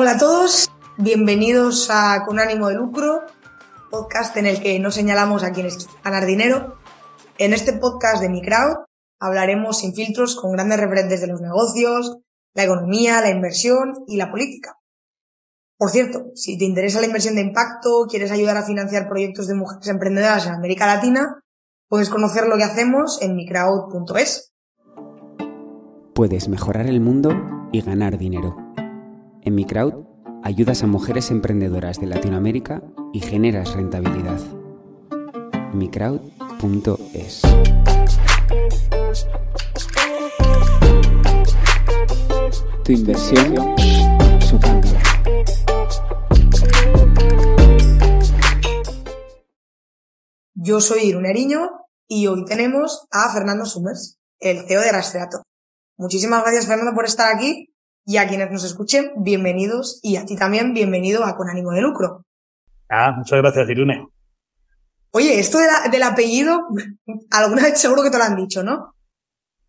Hola a todos, bienvenidos a Con ánimo de lucro, podcast en el que no señalamos a quienes ganar dinero. En este podcast de Mi hablaremos sin filtros con grandes referentes de los negocios, la economía, la inversión y la política. Por cierto, si te interesa la inversión de impacto, quieres ayudar a financiar proyectos de mujeres emprendedoras en América Latina, puedes conocer lo que hacemos en microwd.es. Puedes mejorar el mundo y ganar dinero. En Microwd ayudas a mujeres emprendedoras de Latinoamérica y generas rentabilidad. microwd.es. Tu inversión, su cambio. Yo soy Irune Ariño y hoy tenemos a Fernando Summers, el CEO de Rastreator. Muchísimas gracias, Fernando, por estar aquí y a quienes nos escuchen, bienvenidos y a ti también, bienvenido a Con ánimo de lucro. Ah, muchas gracias, Irune. Oye, esto del apellido, alguna vez seguro que te lo han dicho, ¿no?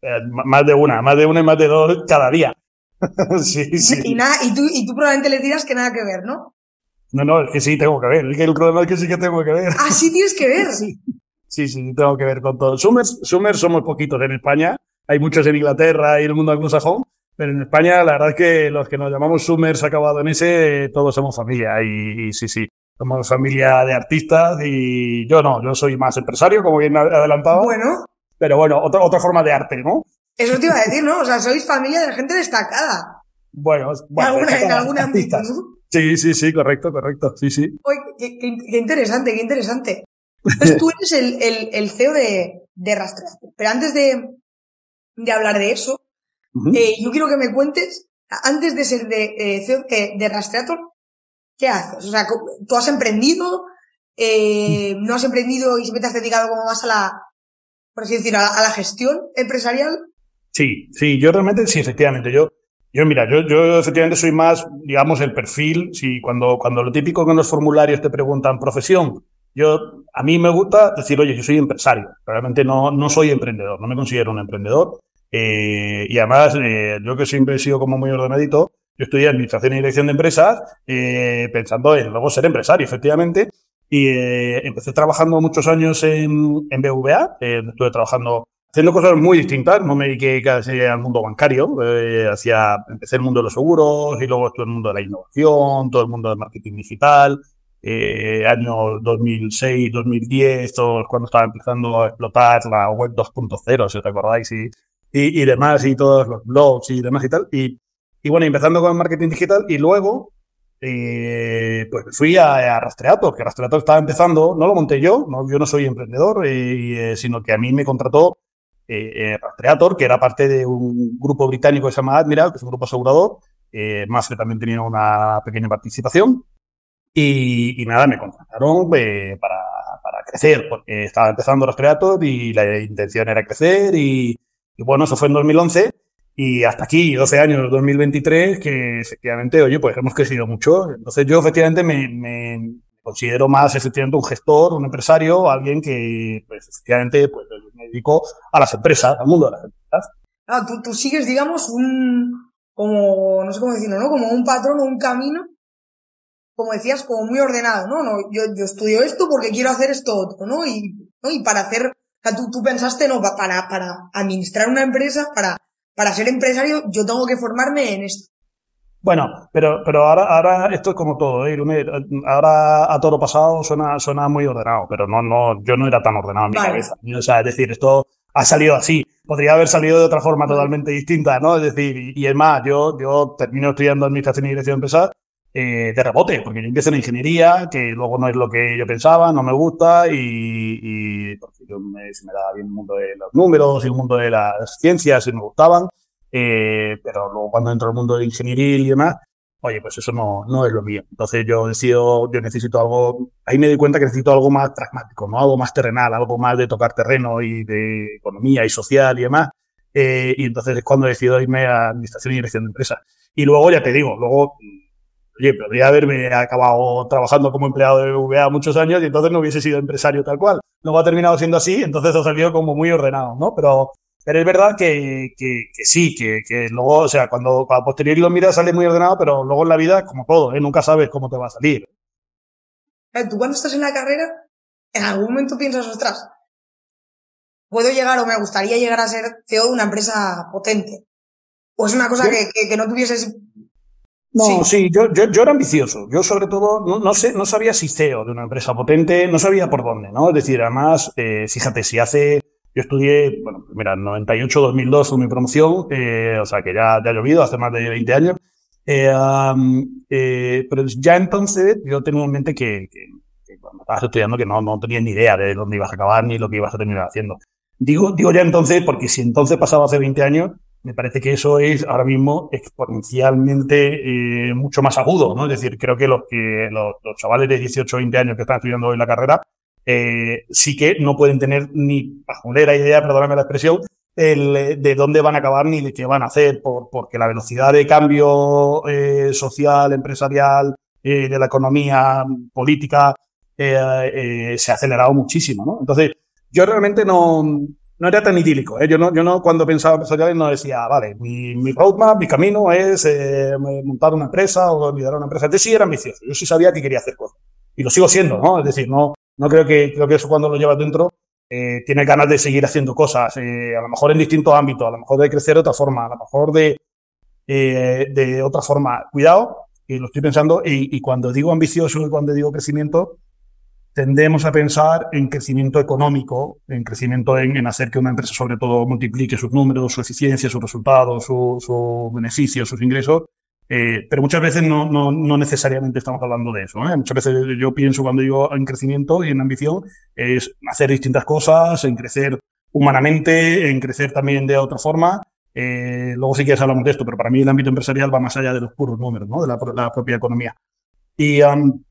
Eh, más de una, más de una y más de dos cada día. sí, sí. Y, nada, y, tú, y tú probablemente les dirás que nada que ver, ¿no? No, no, es que sí tengo que ver. Es que el problema es que sí que tengo que ver. Ah, sí tienes que ver. sí. sí, sí, tengo que ver con todo. Summers, Summers somos poquitos en España. Hay muchos en Inglaterra y en el mundo anglosajón. Pero en España, la verdad es que los que nos llamamos Summers acabado en ese, todos somos familia. Y, y, sí, sí. Somos familia de artistas y yo no, yo soy más empresario, como bien adelantado. Bueno. Pero bueno, otra, otra forma de arte, ¿no? Eso te iba a decir, ¿no? O sea, sois familia de gente destacada. Bueno, bueno en, alguna, en algún ámbito, ¿no? Sí, sí, sí, correcto, correcto, sí, sí. Oye, qué, qué, qué interesante, qué interesante. Entonces tú eres el, el, el CEO de, de. Pero antes de, de hablar de eso, uh -huh. eh, yo quiero que me cuentes, antes de ser de, eh, CEO de, de Rastreator, ¿qué haces? O sea, tú has emprendido, eh, no has emprendido y siempre te has dedicado como más a la, por así a la, a la gestión empresarial. Sí, sí, yo realmente, sí, efectivamente, yo, yo, mira, yo, yo efectivamente soy más, digamos, el perfil, si cuando, cuando lo típico que en los formularios te preguntan profesión, yo, a mí me gusta decir, oye, yo soy empresario, realmente no, no soy emprendedor, no me considero un emprendedor, eh, y además, eh, yo que siempre he sido como muy ordenadito, yo estudié Administración y Dirección de Empresas, eh, pensando en luego ser empresario, efectivamente, y eh, empecé trabajando muchos años en, en BVA, eh, estuve trabajando haciendo cosas muy distintas, no me dediqué casi al mundo bancario, eh, hacia, empecé el mundo de los seguros y luego estuve en el mundo de la innovación, todo el mundo del marketing digital, eh, años 2006, 2010, todo cuando estaba empezando a explotar la web 2.0, si os acordáis, y, y, y, demás, y todos los blogs y demás y tal, y, y bueno, empezando con marketing digital y luego eh, pues fui a, a, Rastreator, que Rastreator estaba empezando, no lo monté yo, no, yo no soy emprendedor, eh, sino que a mí me contrató eh, Rastreator, que era parte de un grupo británico que se llama Admiral, que es un grupo asegurador, eh, más que también tenía una pequeña participación. Y, y nada, me contrataron eh, para, para, crecer, porque estaba empezando Rastreator y la intención era crecer. Y, y, bueno, eso fue en 2011. Y hasta aquí, 12 años, 2023, que efectivamente, oye, pues hemos crecido mucho. Entonces yo efectivamente me, me considero más efectivamente un gestor, un empresario, alguien que pues efectivamente pues, me dedico a las empresas, al mundo de las empresas. Ah, tú, tú sigues, digamos, un, como, no sé cómo decirlo, ¿no? Como un patrón o un camino, como decías, como muy ordenado, ¿no? no yo, yo estudio esto porque quiero hacer esto otro, ¿no? Y, ¿no? y para hacer, o sea, tú, tú pensaste, no, para, para administrar una empresa, para, para ser empresario, yo tengo que formarme en esto. Bueno, pero, pero ahora, ahora esto es como todo, ¿eh? ahora a todo pasado suena, suena muy ordenado, pero no, no, yo no era tan ordenado en mi vale. cabeza. O sea, es decir, esto ha salido así. Podría haber salido de otra forma totalmente distinta, ¿no? Es decir, y, y es más, yo, yo termino estudiando Administración y Dirección de Empresas eh, de rebote, porque yo empiezo en ingeniería, que luego no es lo que yo pensaba, no me gusta, y, y porque yo me, se me daba bien el mundo de los números y el mundo de las ciencias y me gustaban. Eh, pero luego cuando entro al mundo de ingeniería y demás, oye, pues eso no, no es lo mío. Entonces yo decido, yo necesito algo, ahí me doy cuenta que necesito algo más pragmático, ¿no? Algo más terrenal, algo más de tocar terreno y de economía y social y demás. Eh, y entonces es cuando decido irme a administración y dirección de empresas. Y luego, ya te digo, luego, oye, podría haberme acabado trabajando como empleado de VA muchos años y entonces no hubiese sido empresario tal cual. Luego ha terminado siendo así, entonces ha salido como muy ordenado, ¿no? Pero, Pero es verdad que, que, sí, que, que, luego, o sea, cuando, a posteriori lo miras sale muy ordenado, pero luego en la vida, como todo, ¿eh? nunca sabes cómo te va a salir. Tú cuando estás en la carrera, en algún momento piensas, ostras, puedo llegar o me gustaría llegar a ser CEO de una empresa potente. O es una cosa que, que, no tuvieses. No, sí, yo, yo, yo, era ambicioso. Yo, sobre todo, no, no, sé, no sabía si CEO de una empresa potente, no sabía por dónde, ¿no? Es decir, además, eh, fíjate, si hace. Yo estudié, bueno, mira, 98-2002 fue mi promoción, eh, o sea que ya, ya ha llovido, hace más de 20 años. Eh, eh, pero ya entonces yo tenía en mente que, que, que, cuando estabas estudiando que no, no tenías ni idea de dónde ibas a acabar ni lo que ibas a terminar haciendo. Digo, digo ya entonces, porque si entonces pasaba hace 20 años, me parece que eso es ahora mismo exponencialmente eh, mucho más agudo, ¿no? Es decir, creo que los, que los, chavales de 18 o 20 años que están estudiando hoy la carrera eh, sí que no pueden tener ni pajolera idea, perdóname la expresión, de dónde van a acabar ni de qué van a hacer, por, porque la velocidad de cambio eh, social, empresarial, de la economía política, se ha acelerado muchísimo, ¿no? Entonces, yo realmente no, no era tan idílico. ¿eh? Yo, no, yo no, cuando pensaba en empresarial, no decía, vale, mi, mi roadmap, mi camino es eh, montar una empresa o liderar una empresa. Yo sí era ambicioso. Yo sí sabía que quería hacer cosas. Y lo sigo siendo, ¿no? Es decir, no, no creo que, creo que eso cuando lo llevas dentro, eh, tienes ganas de seguir haciendo cosas, eh, a lo mejor en distintos ámbitos, a lo mejor de crecer de otra forma, a lo mejor de, eh, de otra forma. Cuidado, y lo estoy pensando, y, y cuando digo ambicioso y cuando digo crecimiento, tendemos a pensar en crecimiento económico, en crecimiento en, hacer que una empresa sobre todo multiplique sus números, su eficiencia, sus resultados, sus su beneficios, sus ingresos. Eh, pero muchas veces no, no, no, necesariamente estamos hablando de eso. ¿eh? Muchas veces yo pienso cuando digo en crecimiento y en ambición es hacer distintas cosas, en crecer humanamente, en crecer también de otra forma. Eh, luego sí que hablamos de esto, pero para mí el ámbito empresarial va más allá de los puros números, ¿no? de la, la propia economía. Y, um,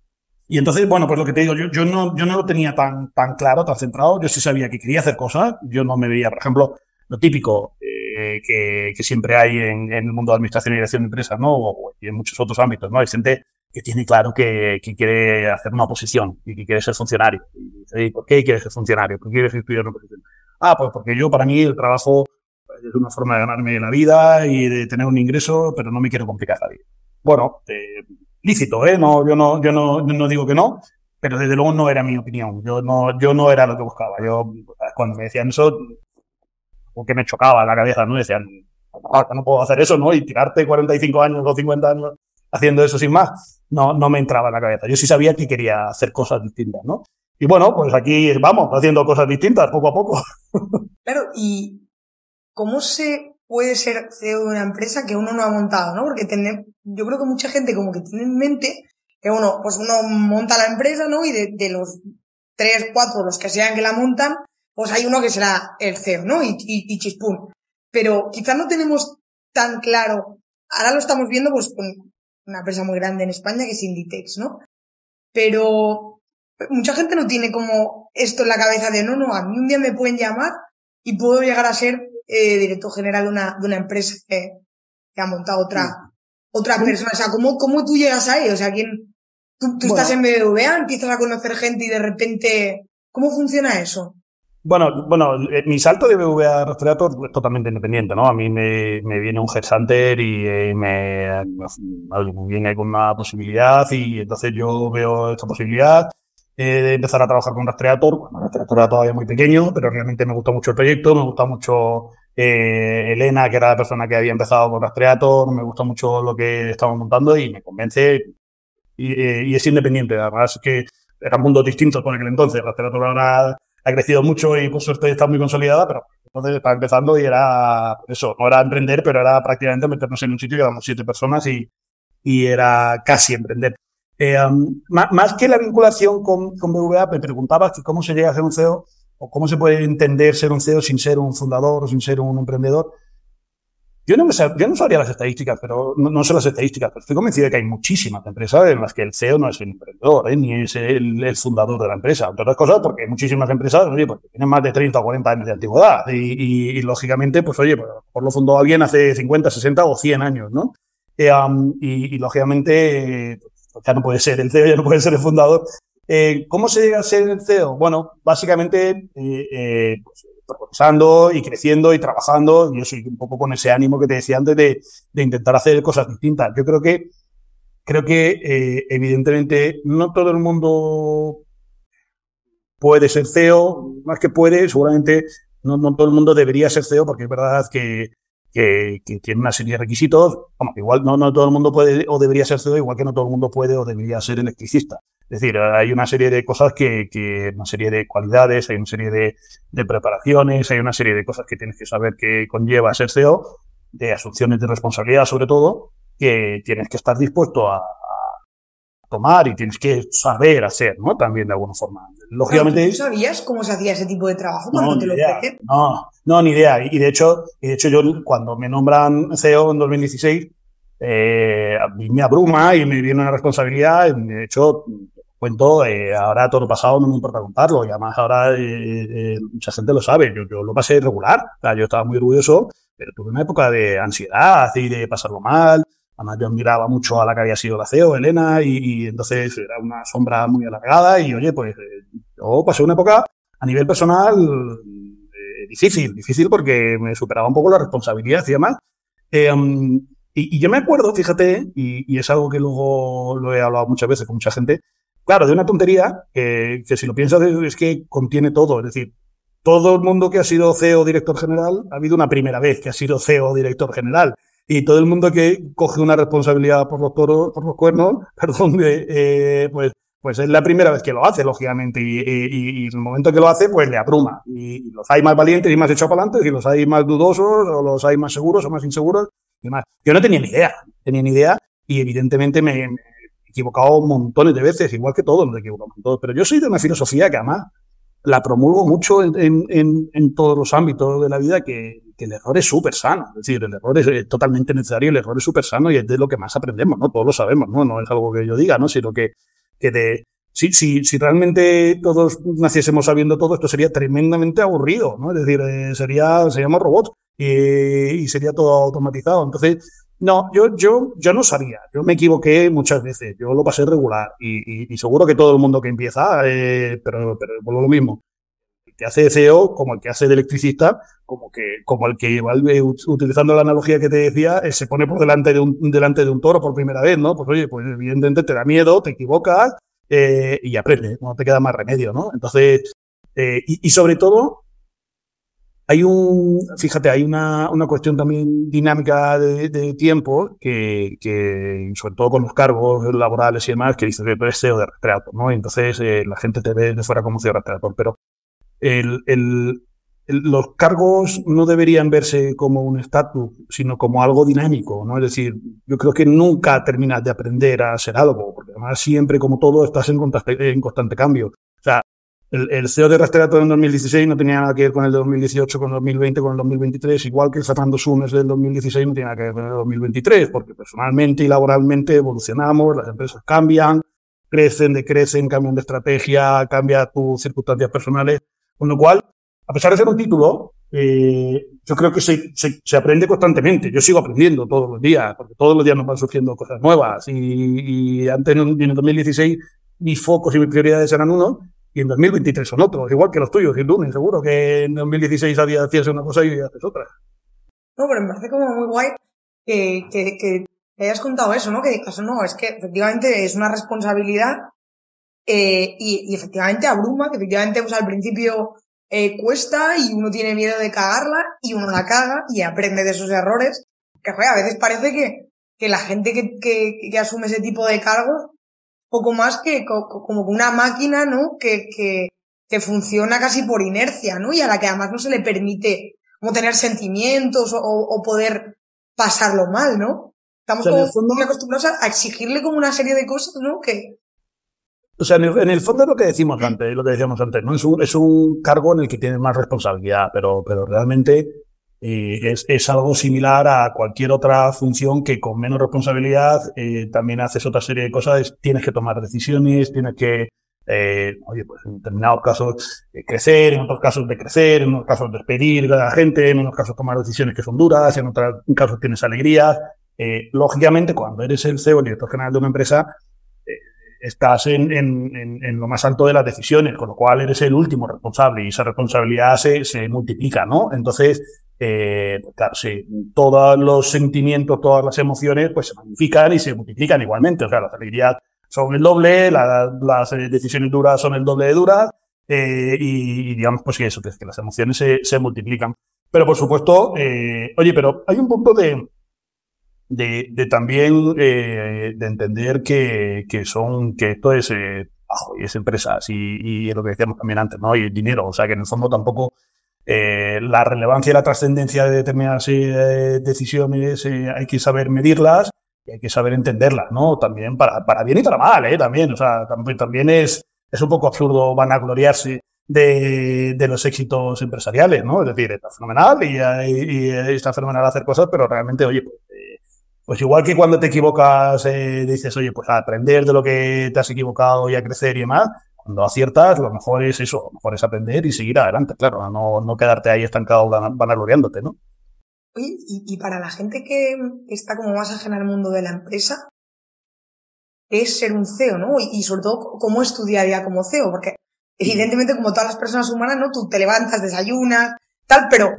y entonces, bueno, pues lo que te digo, yo, yo, no, yo no lo tenía tan, tan claro, tan centrado. Yo sí sabía que quería hacer cosas. Yo no me veía, por ejemplo, lo típico eh, que, que, siempre hay en, en, el mundo de administración y dirección de empresas, ¿no? O, y en muchos otros ámbitos, ¿no? Hay gente que tiene claro que, que quiere hacer una oposición y que quiere ser funcionario. Y ¿por qué quiere ser funcionario? ¿Por qué quieres estudiar una oposición? Ah, pues porque yo, para mí, el trabajo es una forma de ganarme la vida y de tener un ingreso, pero no me quiero complicar la vida. Bueno, eh, lícito, ¿eh? No, yo no, yo no, no digo que no, pero desde luego no era mi opinión. Yo no, yo no era lo que buscaba. Yo, cuando me decían eso, porque me chocaba la cabeza, ¿no? Decían, no puedo hacer eso, ¿no? Y tirarte 45 años o 50 años haciendo eso sin más, no, no me entraba en la cabeza. Yo sí sabía que quería hacer cosas distintas, ¿no? Y bueno, pues aquí vamos, haciendo cosas distintas poco a poco. Claro, y ¿cómo se puede ser CEO de una empresa que uno no ha montado, ¿no? Porque tener, yo creo que mucha gente como que tiene en mente que uno, pues uno monta la empresa, ¿no? Y de, los tres, cuatro, los que sean que la montan, pues hay uno que será el CEO, ¿no? Y, y, y chispún. Pero quizás no tenemos tan claro, ahora lo estamos viendo pues con una empresa muy grande en España que es Inditex, ¿no? Pero mucha gente no tiene como esto en la cabeza de, no, no, a mí un día me pueden llamar y puedo llegar a ser eh, director general de una, de una empresa que, que ha montado otra, otra persona. O sea, ¿cómo, ¿cómo tú llegas ahí? O sea, ¿quién, tú, tú estás en BBVA, empiezas a conocer gente y de repente, ¿cómo funciona eso? Bueno, bueno, eh, mi salto de BBVA a Rastreator es totalmente independiente, ¿no? A mí me, me viene un headhunter y eh, me, me, viene con una posibilidad y entonces yo veo esta posibilidad eh, empezar a trabajar con Rastreator. Bueno, Rastreator era todavía muy pequeño, pero realmente me gustó mucho el proyecto, me gusta mucho eh, Elena, que era la persona que había empezado con Rastreator, me gusta mucho lo que estamos montando y me convence y, eh, y es independiente. Además, que eran mundos distintos por aquel entonces. Rastreator ahora ha crecido mucho y por suerte está muy consolidada, pero entonces estaba empezando y era eso, no era emprender, pero era prácticamente meternos en un sitio que éramos siete personas y, y era casi emprender. Eh, um, más, más, que la vinculación con, con BVA, me preguntabas que cómo se llega a ser un CEO o cómo se puede entender ser un CEO sin ser un fundador o sin ser un emprendedor. Yo no, me sab, yo no sabría las estadísticas, pero no, no, sé las estadísticas, pero estoy convencido de que hay muchísimas empresas en las que el CEO no es el emprendedor, ¿eh? ni es el, el, fundador de la empresa. Entre otras cosas, porque hay muchísimas empresas, oye, pues, tienen más de 30 o 40 años de antigüedad. Y, y, y lógicamente, pues oye, pues, por lo fundó alguien hace 50, 60 o 100 años, ¿no? Eh, um, y, y, lógicamente, pues, ya no puede ser el CEO, ya no puede ser el fundador. Eh, ¿Cómo se llega a ser el CEO? Bueno, básicamente, eh, eh, pues, progresando y creciendo y trabajando. Y yo soy un poco con ese ánimo que te decía antes de, intentar hacer cosas distintas. Yo creo que, creo que evidentemente no todo el mundo puede ser CEO, más que puede, seguramente no, no todo el mundo debería ser CEO porque es verdad que, que, tiene una serie de requisitos. igual no, no todo el mundo puede o debería ser CEO, igual que no todo el mundo puede o debería ser electricista. Es decir, hay una serie de cosas que, que una serie de cualidades, hay una serie de, de, preparaciones, hay una serie de cosas que tienes que saber que conlleva ser CEO, de asunciones de responsabilidad sobre todo, que tienes que estar dispuesto a, tomar y tienes que saber hacer, ¿no? También de alguna forma. Lógicamente. ¿Tú sabías cómo se hacía ese tipo de trabajo cuando te lo idea. No, no, ni idea. Y de hecho, y de hecho yo cuando me nombran CEO en 2016, eh, me abruma y me viene una responsabilidad. De hecho, cuento, eh, ahora todo lo pasado no me importa contarlo, y además ahora eh, eh, mucha gente lo sabe, yo, yo lo pasé regular, o sea, yo estaba muy orgulloso, pero tuve una época de ansiedad y de pasarlo mal, además yo miraba mucho a la que había sido la CEO, Elena, y, entonces era una sombra muy alargada, y oye, pues yo pasé una época a nivel personal difícil, difícil porque me superaba un poco la responsabilidad y demás. Um, y, y, yo me acuerdo, fíjate, y, y, es algo que luego lo he hablado muchas veces con mucha gente, Claro, de una tontería que, si lo piensas es que contiene todo. Es decir, todo el mundo que ha sido CEO director general ha habido una primera vez que ha sido CEO director general. Y todo el mundo que coge una responsabilidad por los toros, por los cuernos, perdón, eh, pues, pues es la primera vez que lo hace, lógicamente. Y, y, y, el momento que lo hace, pues le abruma. Y, los hay más valientes y más echados para adelante, y los hay más dudosos, o los hay más seguros o más inseguros. Y más. Yo no tenía ni idea, tenía ni idea. Y evidentemente me, equivocado montones de veces, igual que todos nos equivocamos todos, pero yo soy de una filosofía que además la promulgo mucho en, en, en todos los ámbitos de la vida, que, que el error es súper sano, es decir, el error es, totalmente necesario, el error es súper sano y es de lo que más aprendemos, ¿no? Todos lo sabemos, ¿no? No es algo que yo diga, ¿no? Sino que, que de, si, si, si realmente todos naciésemos sabiendo todo, esto sería tremendamente aburrido, ¿no? Es decir, eh, sería, seríamos robots y, y sería todo automatizado. Entonces, no, yo, yo, yo no sabía. Yo me equivoqué muchas veces. Yo lo pasé regular. Y, y, seguro que todo el mundo que empieza, eh, pero, pero por lo mismo. Que hace CEO, como el que hace de electricista, como que, como el que utilizando la analogía que te decía, eh, se pone por delante de un, delante de un toro por primera vez, ¿no? Pues oye, pues evidentemente te da miedo, te equivocas, eh, y aprendes, no te queda más remedio, ¿no? Entonces, eh, y, sobre todo, hay un, fíjate, hay una, una cuestión también dinámica de, de tiempo que, que, sobre todo con los cargos laborales y demás, que dices que eres CEO de retrato, ¿no? Y entonces eh, la gente te ve de fuera como CEO de retrato, pero el, el, los cargos no deberían verse como un estatus, sino como algo dinámico, ¿no? Es decir, yo creo que nunca terminas de aprender a ser algo, porque además siempre, como todo, estás en constante, en constante cambio. O sea, el, CEO de Rastreator en 2016 no tenía nada que ver con el de 2018, con el 2020, con el 2023, igual que el Fernando Sunes del 2016 no tiene nada que ver con el 2023, porque personalmente y laboralmente evolucionamos, las empresas cambian, crecen, decrecen, cambian de estrategia, cambia tus circunstancias personales, con lo cual, a pesar de ser un título, eh, yo creo que se, se, se, aprende constantemente. Yo sigo aprendiendo todos los días, porque todos los días nos van surgiendo cosas nuevas. Y, y antes, en el 2016, mis focos y mis prioridades eran uno, y en 2023 son otros, igual que los tuyos, sin duda, seguro que en 2016 había hacías una cosa y haces otra. No, pero me parece como muy guay que, que, que hayas contado eso, ¿no? Que digas, no, es que efectivamente es una responsabilidad eh, y, y, efectivamente abruma, que efectivamente pues, al principio eh, cuesta y uno tiene miedo de cagarla y uno la caga y aprende de esos errores. Que joder, a veces parece que, que la gente que, que, que asume ese tipo de cargos poco más que como una máquina, ¿no? Que, que, que funciona casi por inercia, ¿no? Y a la que además no se le permite como tener sentimientos o, o poder pasarlo mal, ¿no? Estamos como muy acostumbrados a exigirle como una serie de cosas, ¿no? Que, o sea, en el, en el, fondo es lo que decimos antes, lo que decíamos antes, ¿no? Es un, es un cargo en el que tienes más responsabilidad, pero, pero realmente eh, es, es, algo similar a cualquier otra función que con menos responsabilidad eh, también haces otra serie de cosas, tienes que tomar decisiones, tienes que, eh, oye, pues en determinados casos eh, crecer, en otros casos decrecer, en otros casos despedir a la gente, en otros casos tomar decisiones que son duras, en otros casos tienes alegrías. Eh, lógicamente, cuando eres el CEO, el director general de una empresa, estás en, en, en, lo más alto de las decisiones, con lo cual eres el último responsable y esa responsabilidad se, se multiplica, ¿no? Entonces, eh, claro, sí, todos los sentimientos, todas las emociones, pues se magnifican y se multiplican igualmente. O sea, las alegrías son el doble, las decisiones duras son el doble de duras, eh, y, digamos, pues eso, que, es que las emociones se, se multiplican. Pero por supuesto, eh, oye, pero hay un punto de, de, de también eh, de entender que, que son, que esto es, eh, y es empresas y, y lo que decíamos también antes, ¿no? Y el dinero, o sea que en el fondo tampoco eh, la relevancia y la trascendencia de determinadas eh, decisiones eh, hay que saber medirlas y hay que saber entenderlas, ¿no? También para, para bien y para mal, ¿eh? También, o sea, también, también es, es un poco absurdo vanagloriarse de, de los éxitos empresariales, ¿no? Es decir, está fenomenal y, y, y está fenomenal hacer cosas, pero realmente, oye, pues, igual que cuando te equivocas, eh, dices, oye, pues a aprender de lo que te has equivocado y a crecer y demás, cuando aciertas, lo mejor es eso, lo mejor es aprender y seguir adelante, claro, no, no quedarte ahí estancado vanagloriándote, ¿no? Oye, y, y, para la gente que está como más ajena al mundo de la empresa, es ser un CEO, ¿no? Y, y sobre todo, ¿cómo es tu día a día como CEO? Porque evidentemente, como todas las personas humanas, ¿no? Tú te levantas, desayunas, tal, pero,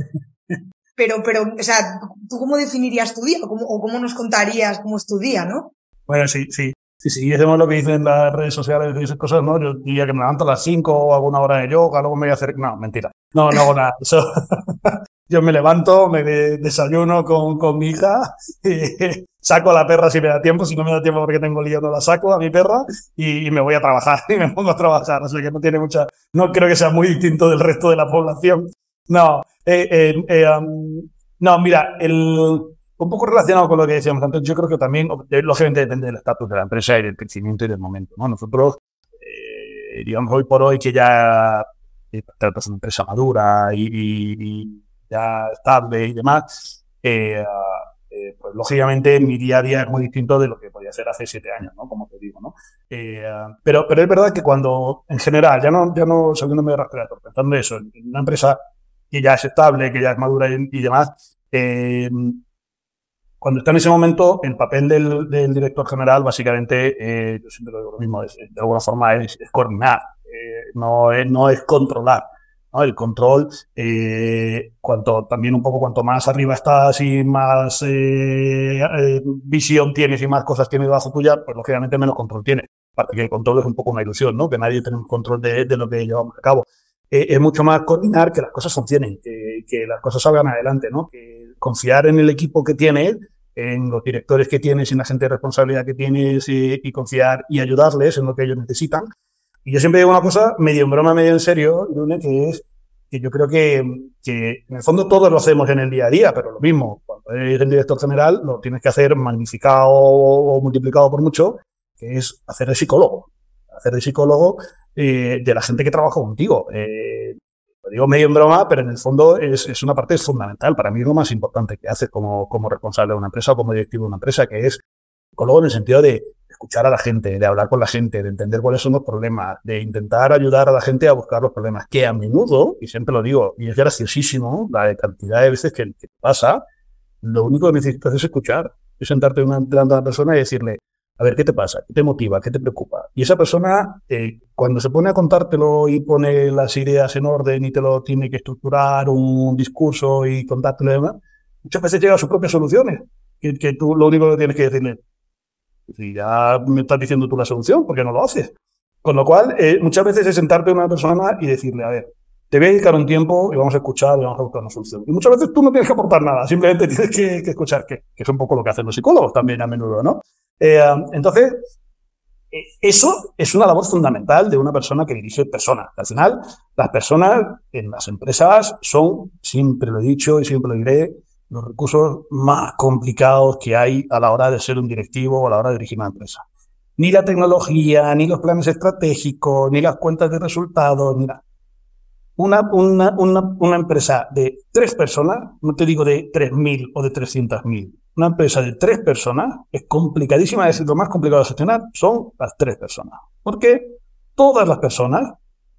pero, pero, o sea, ¿tú cómo definirías tu día? ¿O cómo, o cómo nos contarías cómo es tu día, no? Bueno, sí, sí. Si sí, hacemos lo que dicen las redes sociales y esas cosas, ¿no? Yo diría que me levanto a las 5 o hago una hora de yoga, luego me voy a hacer... No, mentira. No, no hago nada. Eso... yo me levanto, me desayuno con, con mi hija, y saco a la perra si me da tiempo, si no me da tiempo porque tengo lío no la saco a mi perra y, y, me voy a trabajar y me pongo a trabajar. Sea que no tiene mucha... No creo que sea muy distinto del resto de la población. No, eh, eh, eh, um, no, mira, el un poco relacionado con lo que decíamos antes, yo creo que también, lógicamente, depende del estatus de la empresa y del crecimiento y del momento. ¿no? Nosotros, eh, digamos, hoy por hoy que ya tratas una empresa madura y, ya estable y demás, eh, eh, pues lógicamente mi día a día es muy distinto de lo que podía ser hace siete años, ¿no? Como te digo, ¿no? Eh, pero, pero es verdad que cuando, en general, ya no, ya no saliéndome de Rastreator, pensando eso, en una empresa que ya es estable, que ya es madura y, y demás, eh, cuando está en ese momento, el papel del, del director general, básicamente, eh, yo siempre lo digo lo mismo, es, de alguna forma es, es coordinar, eh, no, es, no es controlar. ¿no? El control, eh, cuanto también un poco cuanto más arriba estás y más eh, eh, visión tienes y más cosas tienes debajo tuya, pues lógicamente menos control tienes. Aparte que el control es un poco una ilusión, ¿no? Que nadie tiene un control de, de lo que llevamos a cabo. Eh, es mucho más coordinar que las cosas funcionen, que, que las cosas salgan adelante, ¿no? Que confiar en el equipo que tienes, en los directores que tienes, en la gente de responsabilidad que tienes y, y, confiar y ayudarles en lo que ellos necesitan. Y yo siempre digo una cosa, medio en broma, medio en serio, Lune, que es que yo creo que, que en el fondo todos lo hacemos en el día a día, pero lo mismo, cuando eres el director general, lo tienes que hacer magnificado o multiplicado por mucho, que es hacer de psicólogo. Hacer de psicólogo eh, de la gente que trabaja contigo. Eh, lo digo medio en broma, pero en el fondo es, es, una parte fundamental. Para mí es lo más importante que haces como, como responsable de una empresa o como directivo de una empresa, que es psicólogo en el sentido de escuchar a la gente, de hablar con la gente, de entender cuáles son los problemas, de intentar ayudar a la gente a buscar los problemas, que a menudo, y siempre lo digo, y es graciosísimo la cantidad de veces que, pasa, lo único que necesitas es escuchar, es sentarte delante de una persona y decirle, a ver, ¿qué te pasa? ¿Qué te motiva? ¿Qué te preocupa? Y esa persona, eh, cuando se pone a contártelo y pone las ideas en orden y te lo tiene que estructurar un discurso y contártelo y demás, muchas veces llega a sus propias soluciones, que, que tú lo único que tienes que decirle, si ya me estás diciendo tú la solución, ¿por qué no lo haces? Con lo cual, eh, muchas veces es sentarte a una persona y decirle, a ver, te voy a dedicar un tiempo y vamos a escuchar y vamos a buscar una solución. Y muchas veces tú no tienes que aportar nada, simplemente tienes que, escuchar, que, que, es un poco lo que hacen los psicólogos también a menudo, ¿no? Eh, entonces, eso es una labor fundamental de una persona que dirige personas. Al final, las personas en las empresas son, siempre lo he dicho y siempre lo diré, los recursos más complicados que hay a la hora de ser un directivo o a la hora de dirigir una empresa. Ni la tecnología, ni los planes estratégicos, ni las cuentas de resultados, ni nada. Una, una, una, una empresa de tres personas, no te digo de tres mil o de trescientas mil, una empresa de tres personas es complicadísima, es lo más complicado de gestionar son las tres personas. Porque todas las personas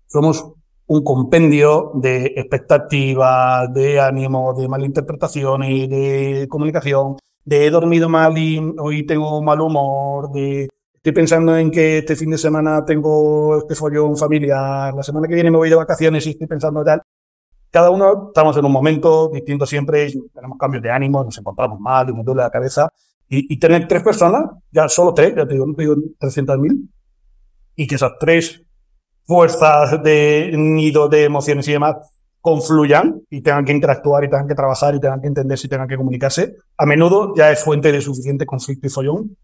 somos un compendio de expectativas, de ánimo, de malinterpretaciones, de comunicación, de he dormido mal y hoy tengo mal humor, de estoy pensando en que este fin de semana tengo este follón familiar, la semana que viene me voy de vacaciones y estoy pensando tal. Cada uno estamos en un momento distinto siempre, tenemos cambios de ánimo, nos encontramos mal, nos duele la cabeza. Y, tener tres personas, ya solo tres, ya te digo, no te digo 300.000, y que esas tres fuerzas de nido de emociones y demás confluyan y tengan que interactuar y tengan que trabajar y tengan que entenderse y tengan que comunicarse, a menudo ya es fuente de suficiente conflicto y follón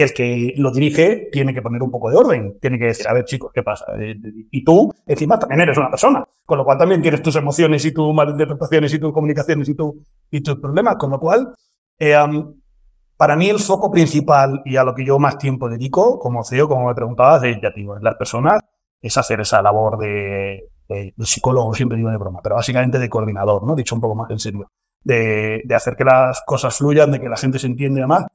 que el que lo dirige tiene que poner un poco de orden, tiene que decir, a ver chicos, ¿qué pasa? Eh, y tú, encima, también eres una persona, con lo cual también tienes tus emociones y tus malinterpretaciones y tus comunicaciones y, tu, y tus problemas, con lo cual, eh, para mí el foco principal y a lo que yo más tiempo dedico, como CEO, como me preguntabas, es, ya digo, las personas, es hacer esa labor de, de, psicólogo, siempre digo de broma, pero básicamente de coordinador, ¿no? Dicho un poco más en serio. De, de hacer que las cosas fluyan, de que la gente se entienda y demás.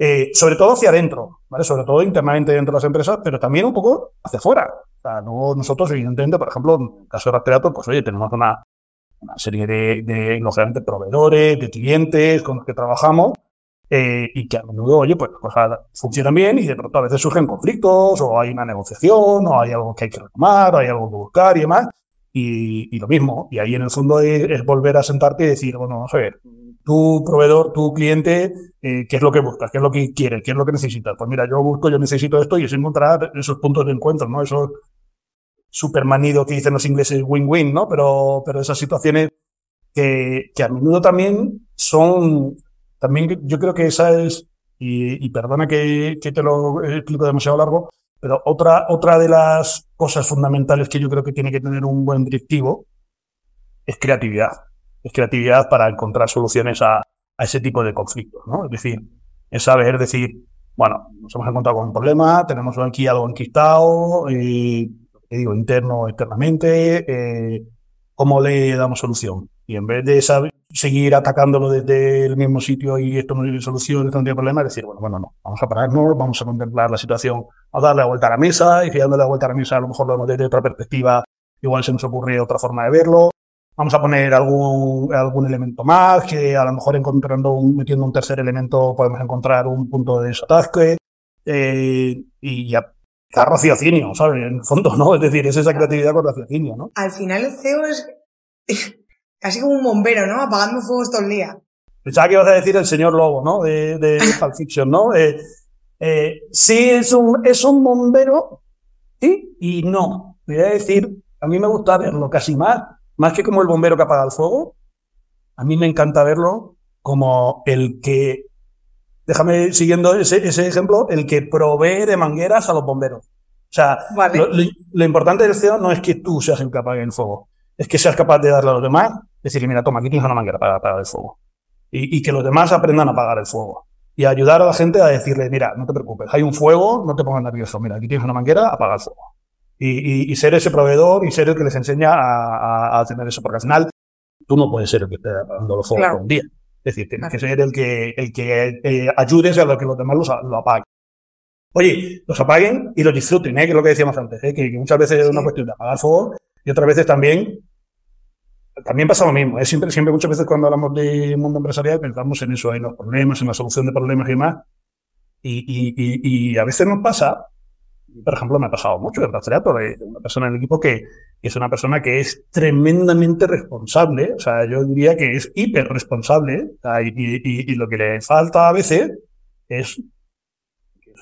Eh, sobre todo hacia adentro, ¿vale? Sobre todo internamente dentro de las empresas, pero también un poco hacia afuera. O sea, no, nosotros, evidentemente, por ejemplo, en el caso de Rastreator, pues oye, tenemos una, una serie de, de, proveedores, de clientes con los que trabajamos, eh, y que a menudo, oye, pues cosas funcionan bien y de pronto a veces surgen conflictos o hay una negociación o hay algo que hay que retomar o hay algo que buscar y demás. Y, y lo mismo, y ahí en el fondo es, volver a sentarte y decir, bueno, vamos a ver, tu proveedor, tu cliente, eh, ¿qué es lo que buscas? ¿Qué es lo que quiere? ¿Qué es lo que necesitas? Pues mira, yo busco, yo necesito esto y es encontrar esos puntos de encuentro, ¿no? Esos supermanido que dicen los ingleses win-win, ¿no? Pero, pero esas situaciones que, que a menudo también son también yo creo que esa es, y, perdona que, te lo explico demasiado largo, pero otra, otra de las cosas fundamentales que yo creo que tiene que tener un buen directivo es creatividad. Es creatividad para encontrar soluciones a, a ese tipo de conflictos, ¿no? Es decir, es saber decir, bueno, nos hemos encontrado con un problema, tenemos aquí algo enquistado, eh, digo, interno externamente, eh, ¿cómo le damos solución? Y en vez de saber, seguir atacándolo desde el mismo sitio y esto no tiene solución, esto no tiene problema, decir, bueno, bueno, no, vamos a pararnos, vamos a contemplar la situación, a darle la vuelta a la mesa y si dándole la vuelta a la mesa a lo mejor lo vemos desde otra perspectiva, igual se nos ocurre otra forma de verlo. Vamos a poner algún, algún elemento más, que a lo mejor encontrando un, metiendo un tercer elemento podemos encontrar un punto de desatasque. Eh, y ya, raciocinio, ¿sabes? En el fondo, ¿no? Es decir, es esa creatividad con raciocinio, ¿no? Al final el CEO es casi como un bombero, ¿no? Apagando fuegos todo el día. Pensaba que ibas a decir el señor Lobo, ¿no? De, de Pulp Fiction, ¿no? Eh, eh, sí, es un, es un bombero, sí y no. Voy a decir, a mí me gusta verlo casi más, más que como el bombero que apaga el fuego. A mí me encanta verlo como el que, déjame siguiendo ese, ese ejemplo, el que provee de mangueras a los bomberos. O sea, lo, lo, importante del CEO no es que tú seas el que apague el fuego, es que seas capaz de darle a los demás, decirle, mira, toma, aquí tienes una manguera para apagar el fuego. Y, que los demás aprendan a apagar el fuego. Y ayudar a la gente a decirle, mira, no te preocupes, hay un fuego, no te pongas nervioso, mira, aquí tienes una manguera, apaga el fuego. Y, ser ese proveedor y ser el que les enseña a, tener eso, porque al final tú no puedes ser el que esté apagando los fuegos por un día. Es decir, tienes que ser el que, el que eh, ayudes a lo que los demás lo apaguen. Oye, los apaguen y los disfruten, ¿eh? que es lo que decíamos antes, ¿eh? que, muchas veces es una cuestión de apagar fuego y otras veces también también pasa lo mismo. ¿eh? Siempre, siempre, muchas veces cuando hablamos de mundo empresarial pensamos en eso, en los problemas, en la solución de problemas y demás. Y, y, y, a veces nos pasa, por ejemplo, me ha pasado mucho de de una persona en el equipo que, es una persona que es tremendamente responsable. O sea, yo diría que es hiper responsable. y, lo que le falta a veces es,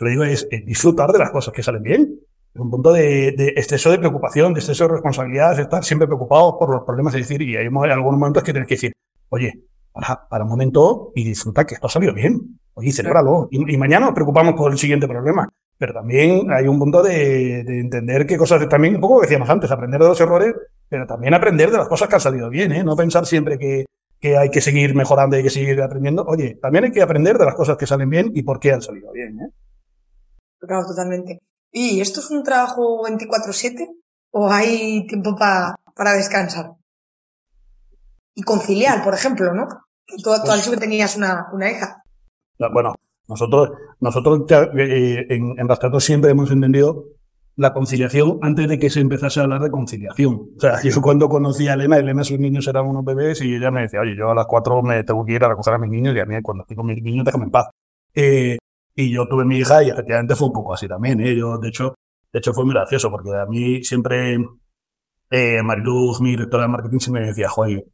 le digo, es disfrutar de las cosas que salen bien un punto de, exceso de preocupación, de exceso de responsabilidad, de estar siempre preocupado por los problemas. Es decir, y hay algunos momentos que tienes que decir, oye, para, para un momento y disfruta que esto ha salido bien. Oye, celébralo. Y, y, mañana nos preocupamos por el siguiente problema. Pero también hay un punto de, entender qué cosas, también un poco decíamos antes, aprender de los errores, pero también aprender de las cosas que han salido bien, ¿eh? No pensar siempre que, que hay que seguir mejorando y hay que seguir aprendiendo. Oye, también hay que aprender de las cosas que salen bien y por qué han salido bien, ¿eh? Claro, totalmente. ¿Y esto es un trabajo 24/7 o hay tiempo para descansar? Y conciliar, por ejemplo, ¿no? Tú, tú pues, tenías una, una hija. Bueno, nosotros, nosotros eh, en, en siempre hemos entendido la conciliación antes de que se empezase a hablar de conciliación. O sea, yo cuando conocí a Elena, Elena sus niños eran unos bebés y ella me decía, oye, yo a las cuatro me tengo que ir a recoger a mis niños y a mí cuando estoy con mis niños déjame en paz. Eh, Y yo tuve mi hija y efectivamente fue un poco así también. ¿eh? Yo, de hecho, de hecho fue muy gracioso porque a mí siempre eh, Mariluz, mi directora de marketing, siempre me decía, joder,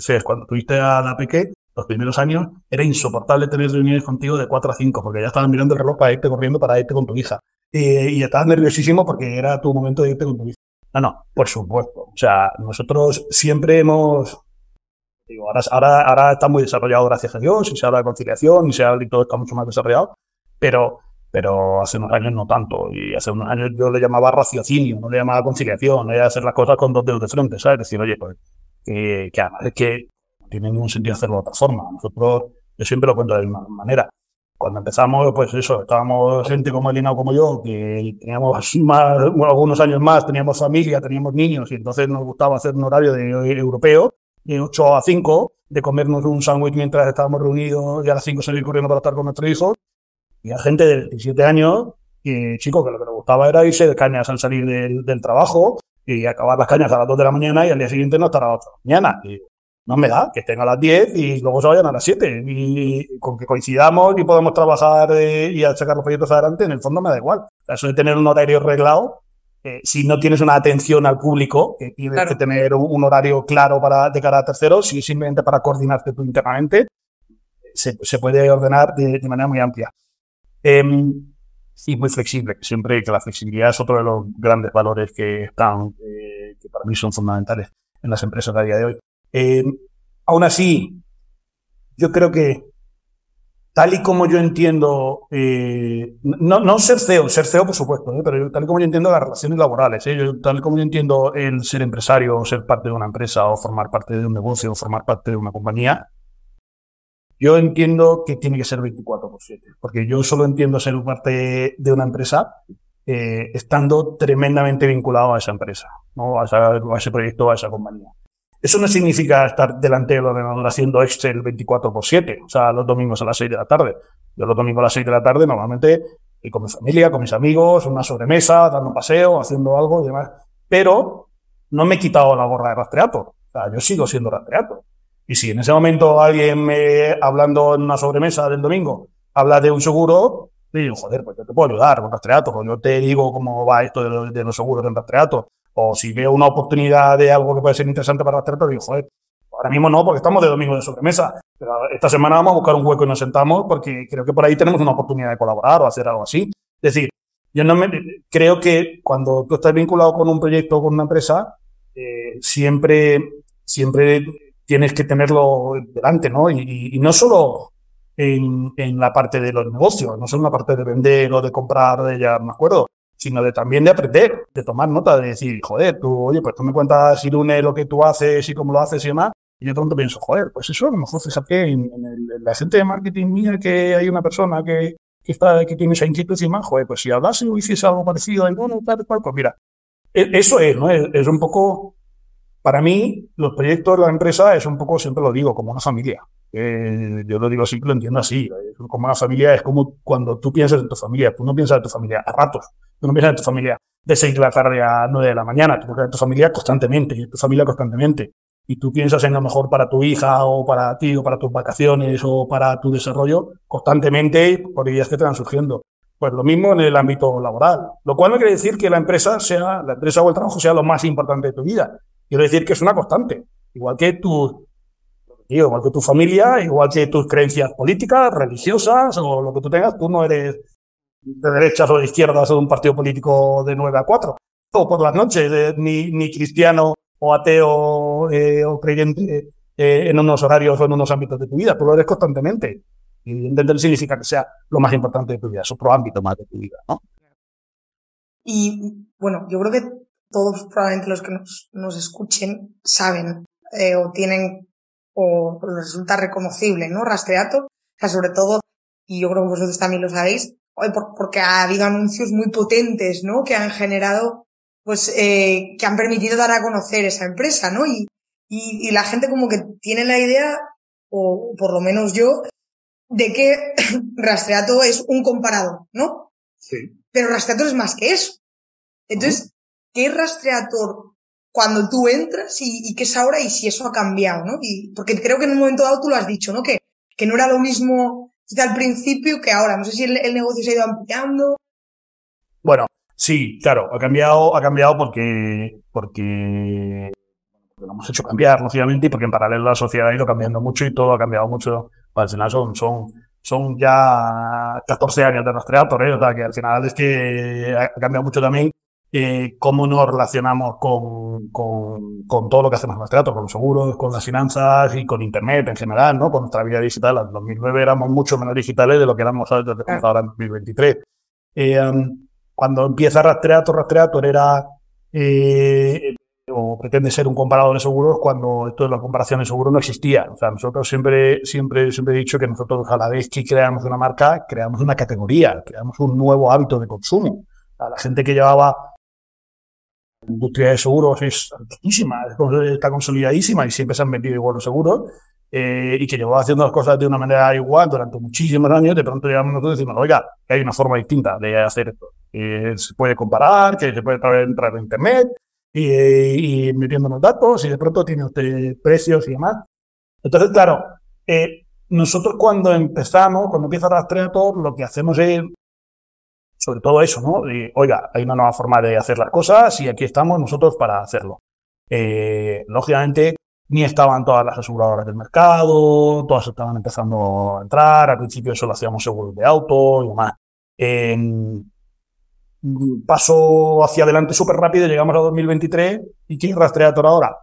Cés, cuando tuviste a la peque, los primeros años, era insoportable tener reuniones contigo de 4 a 5 porque ya estabas mirando el reloj para irte corriendo para irte con tu hija. y estabas nerviosísimo porque era tu momento de irte con tu hija. No, no, por supuesto. O sea, nosotros siempre hemos Digo, ahora, ahora, ahora está muy desarrollado, gracias a Dios, y se habla de conciliación, y se habla y todo está mucho más desarrollado, pero, pero hace unos años no tanto. Y hace unos años yo le llamaba raciocinio, no le llamaba conciliación, no hacer las cosas con dos dedos de frente, ¿sabes? Decir, oye, pues, que, que además es que tiene ningún sentido hacerlo de otra forma. Nosotros, yo siempre lo cuento de la misma manera. Cuando empezamos, pues eso, estábamos gente como Elina o como yo, que teníamos más, bueno, algunos años más, teníamos familia, teníamos niños, y entonces nos gustaba hacer un horario de europeo, de 8 a 5, de comernos un sándwich mientras estábamos reunidos y a las 5 salir corriendo para estar con nuestros hijos. Y a gente de 17 años, que chicos, que lo que nos gustaba era irse de cañas al salir del, del, trabajo y acabar las cañas a las 2 de la mañana y al día siguiente no estar a las 8 de la mañana. Y no me da, que estén a las 10 y luego se vayan a las 7. Y con que coincidamos y podemos trabajar eh, y sacar los proyectos adelante, en el fondo me da igual. Eso de tener un horario arreglado eh, si no tienes una atención al público, que tienes que tener un, horario claro para, de cara a terceros, si simplemente para coordinarte tú internamente, se, se puede ordenar de, de, manera muy amplia. Eh, y muy flexible, siempre que la flexibilidad es otro de los grandes valores que están, eh, que para mí son fundamentales en las empresas a día de hoy. Eh, aún así, yo creo que tal y como yo entiendo, eh, no, no ser CEO, ser CEO por supuesto, ¿eh? pero tal y como yo entiendo las relaciones laborales, tal y como yo entiendo el ser empresario, o ser parte de una empresa, o formar parte de un negocio, o formar parte de una compañía, yo entiendo que tiene que ser 24 por 7, porque yo solo entiendo ser parte de una empresa estando tremendamente vinculado a esa empresa, ¿no? a, a ese proyecto, a esa compañía. Eso no significa estar delante del ordenador haciendo Excel 24 por 7, o sea, los domingos a las 6 de la tarde. Yo los domingos a las 6 de la tarde normalmente y con mi familia, con mis amigos, una sobremesa, dando paseo, haciendo algo y demás. Pero no me he quitado la gorra de rastreator. O sea, yo sigo siendo rastreator. Y si en ese momento alguien me, hablando en una sobremesa del domingo, habla de un seguro, digo, joder, pues yo te puedo ayudar con rastreator, yo te digo cómo va esto de, los, de los seguros en rastreator o si veo una oportunidad de algo que puede ser interesante para hacer, pero digo, joder, ahora mismo no, porque estamos de domingo de sobremesa. Pero esta semana vamos a buscar un hueco y nos sentamos porque creo que por ahí tenemos una oportunidad de colaborar o hacer algo así. Es decir, yo no me, creo que cuando tú estás vinculado con un proyecto o con una empresa, eh, siempre, siempre tienes que tenerlo delante, ¿no? Y, y no solo en, en, la parte de los negocios, no solo en la parte de vender o de comprar, de ya me acuerdo, sino de también de aprender, de tomar nota, de decir, joder, tú, oye, pues tú me cuentas, Irune, lo que tú haces y cómo lo haces y demás, y yo pronto pienso, joder, pues eso a lo mejor fíjate en, en, el, en la gente de marketing mía que hay una persona que, que está, que tiene esa inquietud y más, joder, pues si hablase o hiciese algo parecido, y bueno, tal, cual, pues mira, e, eso es, ¿no? Es, es un poco, para mí, los proyectos de la empresa es un poco, siempre lo digo, como una familia. Eh, yo lo digo así, lo entiendo así. Como una familia es como cuando tú piensas en tu familia, tú no piensas en tu familia a ratos, tú no piensas en tu familia de 6 de la tarde a 9 de la mañana, tú piensas en tu familia constantemente, y en tu familia constantemente. Y tú piensas en lo mejor para tu hija o para ti o para tus vacaciones o para tu desarrollo constantemente por ideas que te van surgiendo. Pues lo mismo en el ámbito laboral. Lo cual no quiere decir que la empresa sea, la empresa o el trabajo sea lo más importante de tu vida. Quiero decir que es una constante. Igual que tu, igual que tu familia, igual que tus creencias políticas, religiosas o lo que tú tengas, tú no eres de derechas o de izquierdas o de un partido político de 9 a 4. O por las noches, eh, ni, ni cristiano o ateo eh, o creyente eh, en unos horarios o en unos ámbitos de tu vida. Tú lo eres constantemente. Y entender significa que sea lo más importante de tu vida, es otro ámbito más de tu vida, ¿no? Y bueno, yo creo que todos probablemente los que nos, nos escuchen saben o tienen o les resulta reconocible, ¿no? Rastreator, o sea, sobre todo, y yo creo que vosotros también lo sabéis, porque ha habido anuncios muy potentes, ¿no? Que han generado, pues, eh, que han permitido dar a conocer esa empresa, ¿no? Y, y, y la gente como que tiene la idea, o por lo menos yo, de que Rastreator es un comparado, ¿no? Sí. Pero Rastreator es más que eso. Entonces, ¿qué Rastreator cuando tú entras y, qué es ahora y si eso ha cambiado, ¿no? Y, porque creo que en un momento dado tú lo has dicho, ¿no? Que, que no era lo mismo al principio que ahora. No sé si el, negocio se ha ido ampliando. Bueno, sí, claro, ha cambiado, ha cambiado porque, porque lo hemos hecho cambiar, lógicamente, y porque en paralelo la sociedad ha ido cambiando mucho y todo ha cambiado mucho. Al final son, son, son ya 14 años de rastreador, ¿eh? o sea, que al final es que ha cambiado mucho también eh, cómo nos relacionamos con, con, con, todo lo que hacemos en rastreador, con los seguros, con las finanzas y con Internet en general, ¿no? Con nuestra vida digital. En 2009 éramos mucho menos digitales de lo que éramos ahora en 2023. Eh, cuando empieza Rastreator, Rastreator era eh, o pretende ser un comparador de seguros cuando esto de la comparación de seguros no existía. O sea, nosotros siempre, siempre, siempre he dicho que nosotros a la vez que creamos una marca, creamos una categoría, creamos un nuevo hábito de consumo. A la gente que llevaba la industria de seguros es altísima, está consolidadísima y siempre se han vendido igual los seguros. Eh, y que llevaba haciendo las cosas de una manera igual durante muchísimos años, de pronto llegamos nosotros y decimos, oiga, que hay una forma distinta de hacer esto. Que se puede comparar, que se puede entrar en Internet, y, y metiéndonos datos y de pronto tiene usted precios y demás. Entonces, claro, eh, nosotros cuando empezamos, cuando empieza Rastreator, lo que hacemos es, sobre todo eso, ¿no? oiga, hay una nueva forma de hacer las cosas y aquí estamos nosotros para hacerlo. Eh, lógicamente, ni estaban todas las aseguradoras del mercado, todas estaban empezando a entrar, al principio solo hacíamos seguros de auto y demás paso hacia adelante súper rápido, llegamos a 2023 y ¿quién rastrea ahora?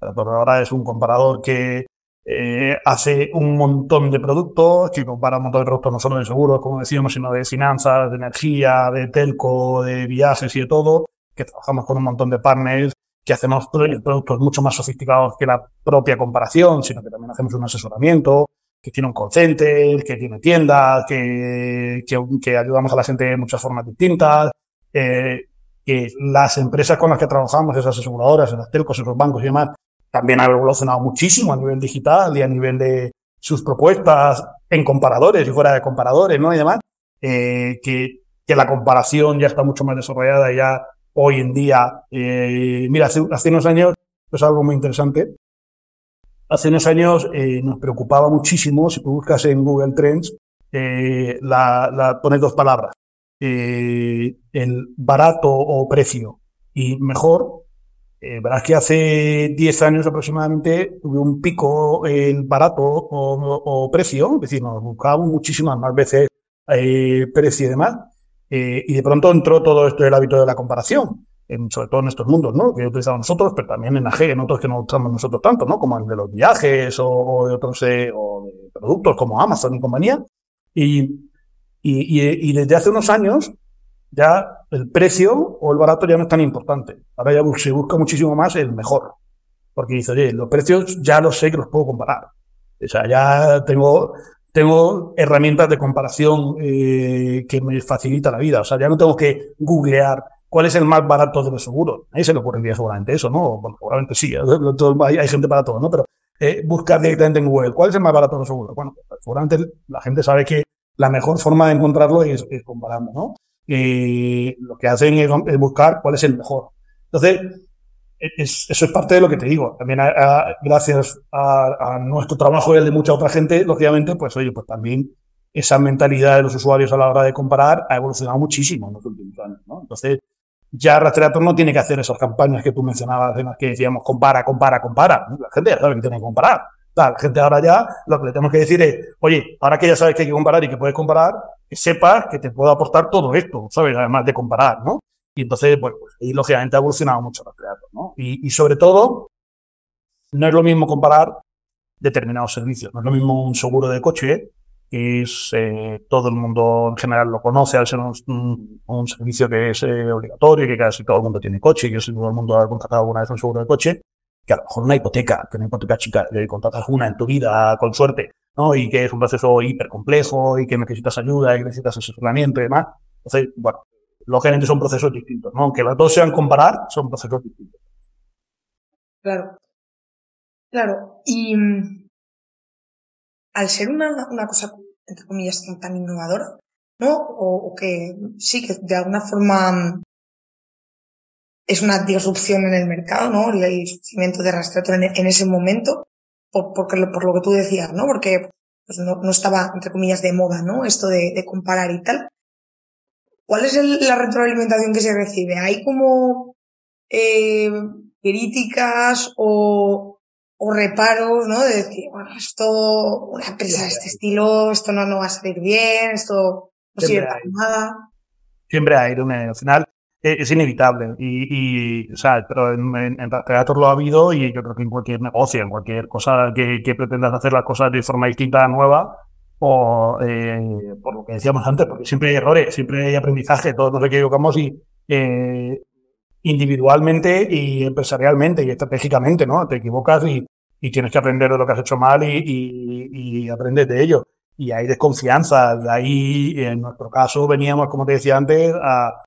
ahora es un comparador que eh, hace un montón de productos, que compara un montón de productos no solo de seguros, como decíamos, sino de finanzas, de energía, de telco, de viajes y de todo, que trabajamos con un montón de partners, que hacemos productos mucho más sofisticados que la propia comparación, sino que también hacemos un asesoramiento, que tiene un call que tiene tiendas, que, que, que ayudamos a la gente de muchas formas distintas, eh, que las empresas con las que trabajamos, esas aseguradoras, las telcos, esos bancos y demás, también han evolucionado muchísimo a nivel digital y a nivel de sus propuestas en comparadores y fuera de comparadores, ¿no? Y demás, eh, que, la comparación ya está mucho más desarrollada ya hoy en día. Eh, mira, hace, unos años, pues algo muy interesante. Hace unos años eh, nos preocupaba muchísimo, si tú buscas en Google Trends, la, la, pones dos palabras, el barato o precio y mejor, eh, verás que hace 10 años aproximadamente tuve un pico en barato o, precio, es decir, nos buscábamos muchísimas más veces eh, precio y demás, eh, y de pronto entró todo esto del hábito de la comparación, en, sobre todo en estos mundos, ¿no? Que utilizamos nosotros, pero también en AG, en otros que no usamos nosotros tanto, ¿no? Como el de los viajes o, o de otros eh, o de productos como Amazon y compañía. Y, y, y, y, desde hace unos años ya el precio o el barato ya no es tan importante. Ahora ya se busca muchísimo más el mejor. Porque dice, oye, los precios ya los sé que los puedo comparar. O sea, ya tengo, tengo herramientas de comparación eh, que me facilita la vida. O sea, ya no tengo que googlear cuál es el más barato de los seguros. Ahí se le ocurriría seguramente eso, ¿no? Bueno, seguramente sí, hay, hay gente para todo, ¿no? Pero eh, buscar directamente en Google cuál es el más barato de los seguros. Bueno, seguramente la gente sabe que la mejor forma de encontrarlo es, comparando, ¿no? Y lo que hacen es, buscar cuál es el mejor. Entonces, eso es parte de lo que te digo. También gracias a, nuestro trabajo y el de mucha otra gente, lógicamente, pues oye, pues también esa mentalidad de los usuarios a la hora de comparar ha evolucionado muchísimo en los últimos años, ¿no? Entonces, ya Rastreator no tiene que hacer esas campañas que tú mencionabas en las que decíamos compara, compara, compara. La gente ya sabe que tiene que comparar. La gente ahora ya lo que le tenemos que decir es, oye, ahora que ya sabes que hay que comparar y que puedes comparar, que sepas que te puedo aportar todo esto, ¿sabes? Además de comparar, ¿no? Y entonces, bueno, pues ahí lógicamente ha evolucionado mucho los creadores, ¿no? Y, y sobre todo, no es lo mismo comparar determinados servicios. No es lo mismo un seguro de coche, que es eh, todo el mundo en general lo conoce al ser un, un, servicio que es eh, obligatorio, que casi todo el mundo tiene coche, que todo el mundo ha contratado alguna vez un seguro de coche, que a lo mejor una hipoteca, que una hipoteca chica, que contratas una en tu vida con suerte, ¿no? Y que es un proceso hiper complejo y que necesitas ayuda y que necesitas asesoramiento y demás. Entonces, bueno, lógicamente son procesos distintos, ¿no? Aunque las dos sean comparar, son procesos distintos. Claro. Claro. Y mm, al ser una, una cosa, entre comillas, tan, innovadora, ¿no? O, que sí, que de alguna forma mm, es una disrupción en el mercado, ¿no? El surgimiento de Rastreator en, ese momento, por, porque, por lo que tú decías, ¿no? Porque pues no, estaba, entre comillas, de moda, ¿no? Esto de, comparar y tal. ¿Cuál es la retroalimentación que se recibe? ¿Hay como eh, críticas o, o reparos, ¿no? De decir, bueno, esto, una empresa de este estilo, esto no, no va a salir bien, esto no sirve para nada. Siempre hay, al final es inevitable. Y, y o sea, pero en, en, en lo ha habido y yo creo que en cualquier negocio, en cualquier cosa que, que pretendas hacer las cosas de forma distinta, nueva, o eh, por lo que decíamos antes, porque siempre hay errores, siempre hay aprendizaje, todos nos equivocamos y eh, individualmente y empresarialmente y estratégicamente, ¿no? Te equivocas y, y tienes que aprender de lo que has hecho mal y, y, y aprendes de ello. Y hay desconfianza, de ahí en nuestro caso veníamos, como te decía antes, a,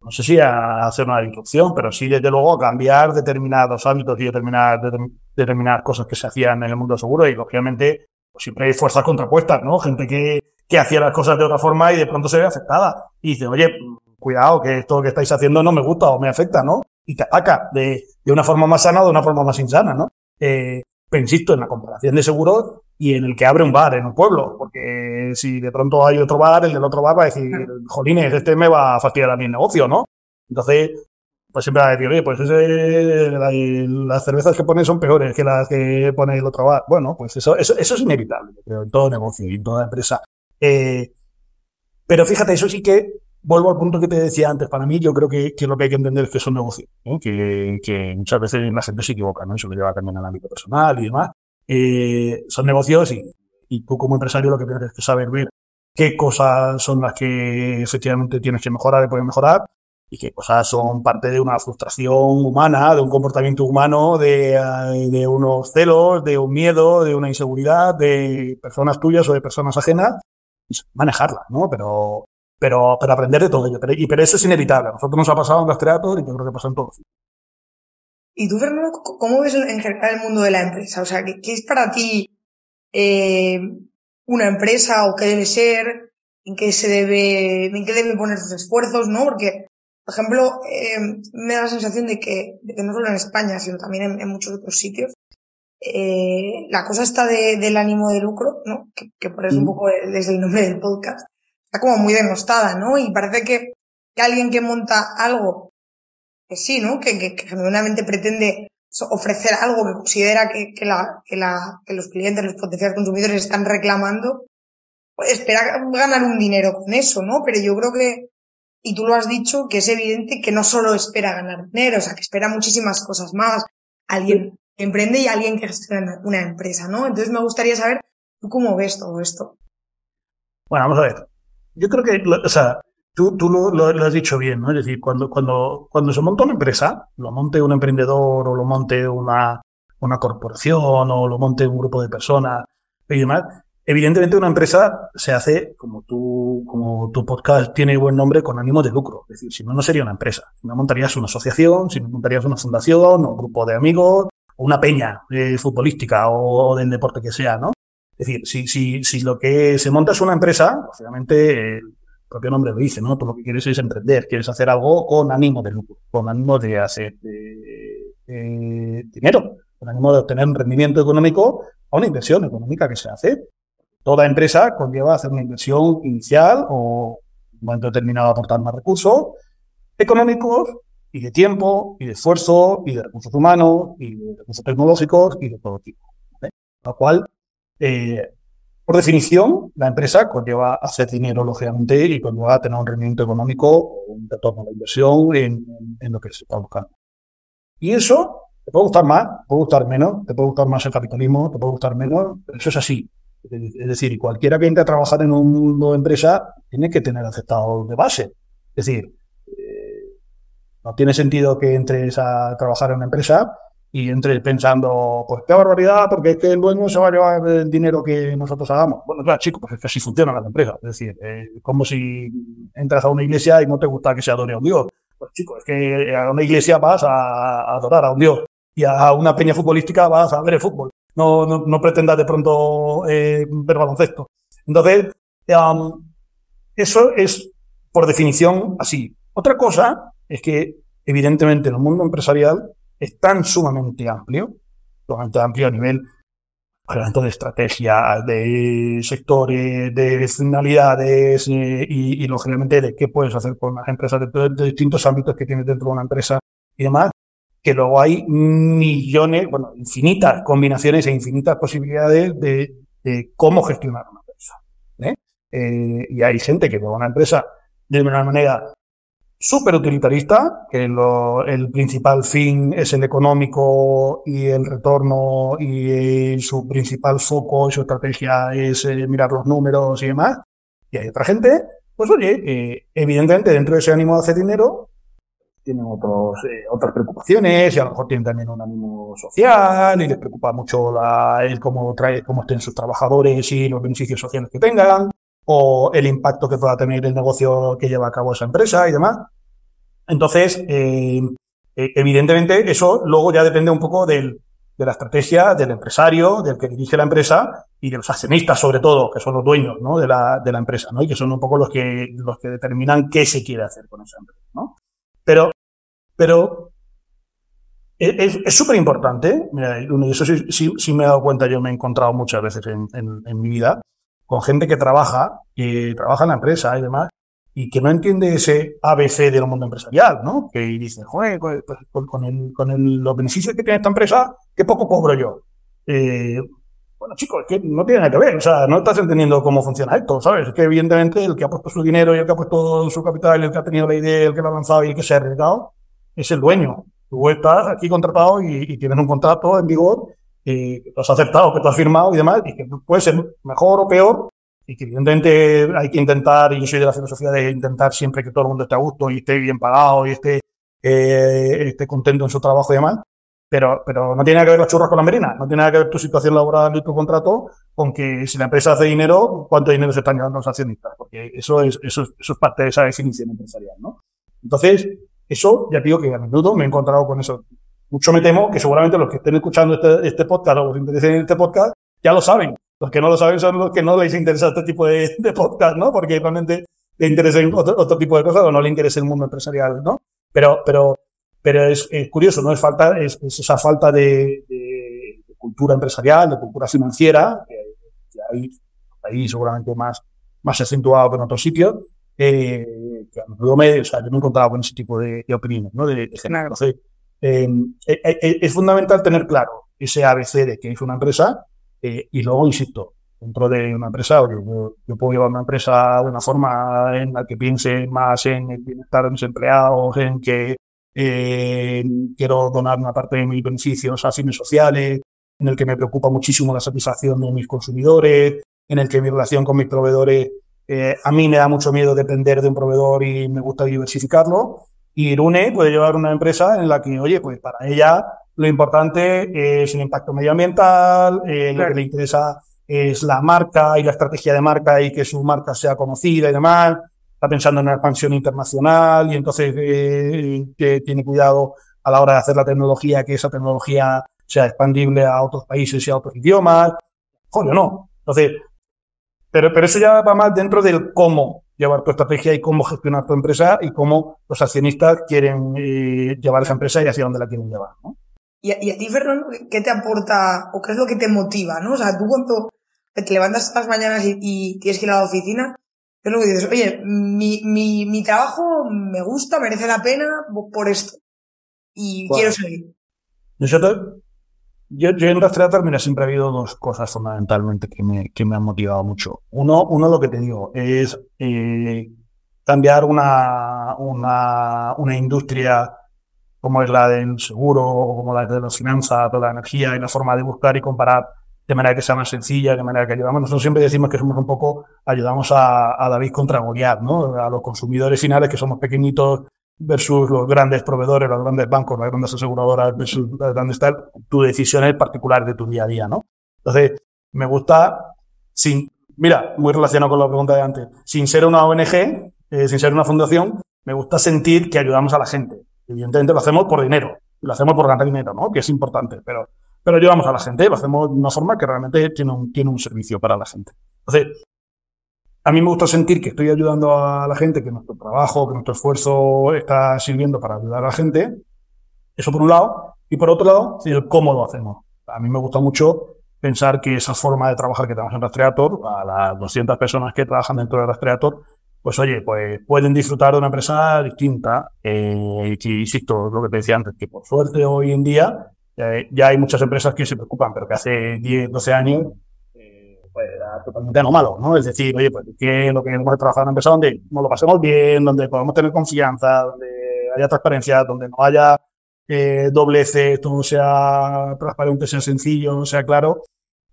no sé si a hacer una disrupción, pero sí desde luego a cambiar determinados hábitos y determinar, determinadas cosas que se hacían en el mundo seguro y lógicamente pues siempre hay fuerzas contrapuestas, ¿no? Gente que, que hacía las cosas de otra forma y de pronto se ve afectada y dice, oye, cuidado, que esto que estáis haciendo no me gusta o me afecta, ¿no? Y te ataca de, de una forma más sana o de una forma más insana, ¿no? Eh, pero insisto, en la comparación de seguros y en el que abre un bar en un pueblo, porque si de pronto hay otro bar, el del otro bar va a decir, jolines, este me va a fastidiar a mi negocio, ¿no? Entonces, pues siempre va a decir, oye, pues ese, las cervezas que pone son peores que las que pone el otro bar. Bueno, pues eso, eso, eso es inevitable, creo, en todo negocio y en toda empresa. Eh, pero fíjate, eso sí que vuelvo al punto que te decía antes. Para mí, yo creo que, que lo que hay que entender es que es un negocio, que, que, muchas veces la gente se equivoca, ¿no? Eso lo lleva también al ámbito personal y demás. Eh, son negocios y, y, tú como empresario lo que tienes que saber ver qué cosas son las que efectivamente tienes que mejorar y puedes mejorar y qué cosas son parte de una frustración humana, de un comportamiento humano, de, eh, de unos celos, de un miedo, de una inseguridad, de personas tuyas o de personas ajenas, manejarlas, ¿no? Pero, pero, pero aprender de todo ello. Pero, y, pero eso es inevitable. A nosotros nos ha pasado en las y yo creo que pasa en todos. ¿Y tú, Fernando, cómo ves en general el mundo de la empresa? O sea, ¿qué, qué es para ti eh, una empresa o qué debe ser? ¿En qué se debe, en qué debe poner sus esfuerzos, no? Porque, por ejemplo, eh, me da la sensación de que, de que no solo en España, sino también en, en muchos otros sitios, eh, la cosa está de, del ánimo de lucro, ¿no? Que, que por eso un mm. poco desde el nombre del podcast, está como muy denostada, ¿no? Y parece que, que alguien que monta algo que sí, ¿no? Que, que, genuinamente pretende ofrecer algo que considera que, los clientes, los potenciales consumidores están reclamando, pues espera ganar un dinero con eso, ¿no? Pero yo creo que, y tú lo has dicho, que es evidente que no solo espera ganar dinero, o sea, que espera muchísimas cosas más. Alguien que emprende y alguien que gestiona una empresa, ¿no? Entonces me gustaría saber, ¿tú cómo ves todo esto? Bueno, vamos a ver. Yo creo que, o sea, Tú, lo, has dicho bien, ¿no? Es decir, cuando, cuando, se monta una empresa, lo monte un emprendedor o lo monte una, corporación o lo monte un grupo de personas y demás, evidentemente una empresa se hace, como como tu podcast tiene buen nombre, con ánimo de lucro. Es decir, si no, no sería una empresa. Si no montarías una asociación, si no montarías una fundación o un grupo de amigos o una peña eh, futbolística o, del deporte que sea, ¿no? Es decir, si, si, si lo que se monta es una empresa, obviamente propio nombre lo dice, ¿no? Tú lo que quieres es emprender, quieres hacer algo con ánimo de lucro, con ánimo de hacer dinero, con ánimo de obtener un rendimiento económico a una inversión económica que se hace. Toda empresa conlleva hacer una inversión inicial o en un momento determinado aportar más recursos económicos y de tiempo y de esfuerzo y de recursos humanos y de recursos tecnológicos y de todo tipo. Lo cual eh, por definición, la empresa conlleva hacer dinero, lógicamente, y conlleva a tener un rendimiento económico o un retorno la inversión en, lo que se está buscando. Y eso te puede gustar más, te puede gustar menos, te puede gustar más el capitalismo, te puede gustar menos, pero eso es así. Es decir, cualquiera que entre a trabajar en un mundo de empresa tiene que tener aceptado de base. Es decir, eh, no tiene sentido que entres a trabajar en una empresa y entre pensando, pues qué barbaridad, porque es que el dueño se va a llevar el dinero que nosotros hagamos. Bueno, claro, chicos, pues es que así funcionan las empresas. Es decir, eh, como si entras a una iglesia y no te gusta que se adore a un Dios. Pues chicos, es que a una iglesia vas a, adorar a un Dios y a una peña futbolística vas a ver el fútbol. No, no, no pretendas de pronto eh, ver baloncesto. Entonces, eso es por definición así. Otra cosa es que, evidentemente, en el mundo empresarial es tan sumamente amplio, sumamente amplio a nivel pues, de estrategia, de sectores, de finalidades eh, y, y, lógicamente de qué puedes hacer con las empresas de, de, distintos ámbitos que tienes dentro de una empresa y demás, que luego hay millones, bueno, infinitas combinaciones e infinitas posibilidades de, de cómo gestionar una empresa. ¿eh? Eh, y hay gente que con una empresa de una manera súper utilitarista, que lo, el principal fin es el económico y el retorno y su principal foco y su estrategia es eh, mirar los números y demás. Y hay otra gente, pues oye, evidentemente dentro de ese ánimo de hacer dinero, tienen otros, eh, otras preocupaciones y a lo mejor tienen también un ánimo social y les preocupa mucho la, el cómo, trae, cómo estén sus trabajadores y los beneficios sociales que tengan o el impacto que pueda tener el negocio que lleva a cabo esa empresa y demás. Entonces, eh, eh, evidentemente, eso luego ya depende un poco de la estrategia del empresario, del que dirige la empresa y de los accionistas, sobre todo, que son los dueños de, la, de la empresa, ¿no? y que son un poco los que, los que determinan qué se quiere hacer con esa empresa. ¿no? Pero, pero es súper importante, y eso sí, sí, me he dado cuenta, yo me he encontrado muchas veces en mi vida, con gente que trabaja, que trabaja en la empresa y demás, y que no entiende ese ABC del mundo empresarial, ¿no? Que dice, joder, con, con, el, con el, los beneficios que tiene esta empresa, qué poco cobro yo. Eh, bueno, chicos, es que no tiene nada que ver, o sea, no estás entendiendo cómo funciona esto, ¿sabes? Es que evidentemente el que ha puesto su dinero y el que ha puesto su capital, el que ha tenido la idea, el que lo ha lanzado y el que se ha arriesgado, es el dueño. Tú estás aquí contratado y, y tienes un contrato en vigor que has aceptado, que tú has firmado y demás, y que puede ser mejor o peor, y que evidentemente hay que intentar, y yo soy de la filosofía de intentar siempre que todo el mundo esté a gusto y esté bien pagado y esté, eh, esté contento en su trabajo y demás, pero, pero no tiene nada que ver los churros con la merina, no tiene nada que ver tu situación laboral y tu contrato con que si la empresa hace dinero, cuánto dinero se están llevando los accionistas, porque eso es, eso, eso es parte de esa definición empresarial, ¿no? Entonces, eso, ya digo que a menudo me he encontrado con eso mucho me temo que seguramente los que estén escuchando este, este podcast o los interesen en este podcast ya lo saben. Los que no lo saben son los que no les interesa este tipo de, de podcast, ¿no? Porque realmente le interesa otro, otro, tipo de cosas o no le interesa el mundo empresarial, ¿no? Pero, pero, pero es, es curioso, ¿no? Es falta, es, es esa falta de, de, de, cultura empresarial, de cultura financiera, que, que hay ahí seguramente más, más acentuado que en otros sitios, eh, menudo me, o sea, yo me he encontrado con ese tipo de, de opiniones, ¿no? De, de Entonces, eh, eh, eh, es fundamental tener claro ese ABC de que es una empresa eh, y luego, insisto, dentro de una empresa, yo, yo, puedo llevar una empresa de una forma en la que piense más en el bienestar de mis empleados, en que eh, quiero donar una parte de mis beneficios a fines sociales, en el que me preocupa muchísimo la satisfacción de mis consumidores, en el que mi relación con mis proveedores, eh, a mí me da mucho miedo depender de un proveedor y me gusta diversificarlo. Y Irune puede llevar una empresa en la que, oye, pues para ella lo importante es el impacto medioambiental, eh, claro. lo que le interesa es la marca y la estrategia de marca y que su marca sea conocida y demás. Está pensando en una expansión internacional y entonces eh, que tiene cuidado a la hora de hacer la tecnología, que esa tecnología sea expandible a otros países y a otros idiomas. Joder, no. Entonces, pero, pero eso ya va más dentro del cómo llevar tu estrategia y cómo gestionar tu empresa y cómo los accionistas quieren eh, llevar esa empresa y hacia dónde la quieren llevar. ¿no? ¿Y a, y a ti, Fernando, qué te aporta o qué es lo que te motiva? ¿no? O sea, tú cuando te levantas las mañanas y, y tienes que ir a la oficina, es lo que dices, oye, mi, mi, mi trabajo me gusta, merece la pena por esto. Y quiero seguir. Nosotros, yo, yo en Rastreator, mira, siempre ha habido dos cosas fundamentalmente que me, que me han motivado mucho. Uno, uno lo que te digo, es eh, cambiar una, una, una industria como es la del seguro, como la de las finanzas, toda la energía y la forma de buscar y comparar de manera que sea más sencilla, de manera que ayudamos. Nosotros siempre decimos que somos un poco, ayudamos a, a David contra Goliat, ¿no? A los consumidores finales que somos pequeñitos versus los grandes proveedores, los grandes bancos, las grandes aseguradoras versus las grandes tal, tu decisión es particular de tu día a día, ¿no? Entonces, me gusta, sin, mira, muy relacionado con la pregunta de antes, sin ser una ONG, eh, sin ser una fundación, me gusta sentir que ayudamos a la gente. Evidentemente lo hacemos por dinero, lo hacemos por ganar dinero, ¿no? Que es importante, pero pero ayudamos a la gente, lo hacemos de una forma que realmente tiene un, tiene un servicio para la gente. Entonces, a mí me gusta sentir que estoy ayudando a la gente, que nuestro trabajo, que nuestro esfuerzo está sirviendo para ayudar a la gente. Eso por un lado. Y por otro lado, el cómo lo hacemos. A mí me gusta mucho pensar que esa forma de trabajar que tenemos en Rastreator, a las 200 personas que trabajan dentro de Rastreator, pues oye, pues pueden disfrutar de una empresa distinta. Eh, y insisto, lo que te decía antes, que por suerte hoy en día eh, ya hay muchas empresas que se preocupan, pero que hace 10, 12 años pues totalmente anómalo, ¿no? Es decir, oye, pues que lo que hemos trabajado en empresa donde nos lo pasemos bien, donde podamos tener confianza, donde haya transparencia, donde no haya eh, doble C, todo sea transparente, sea sencillo, sea claro.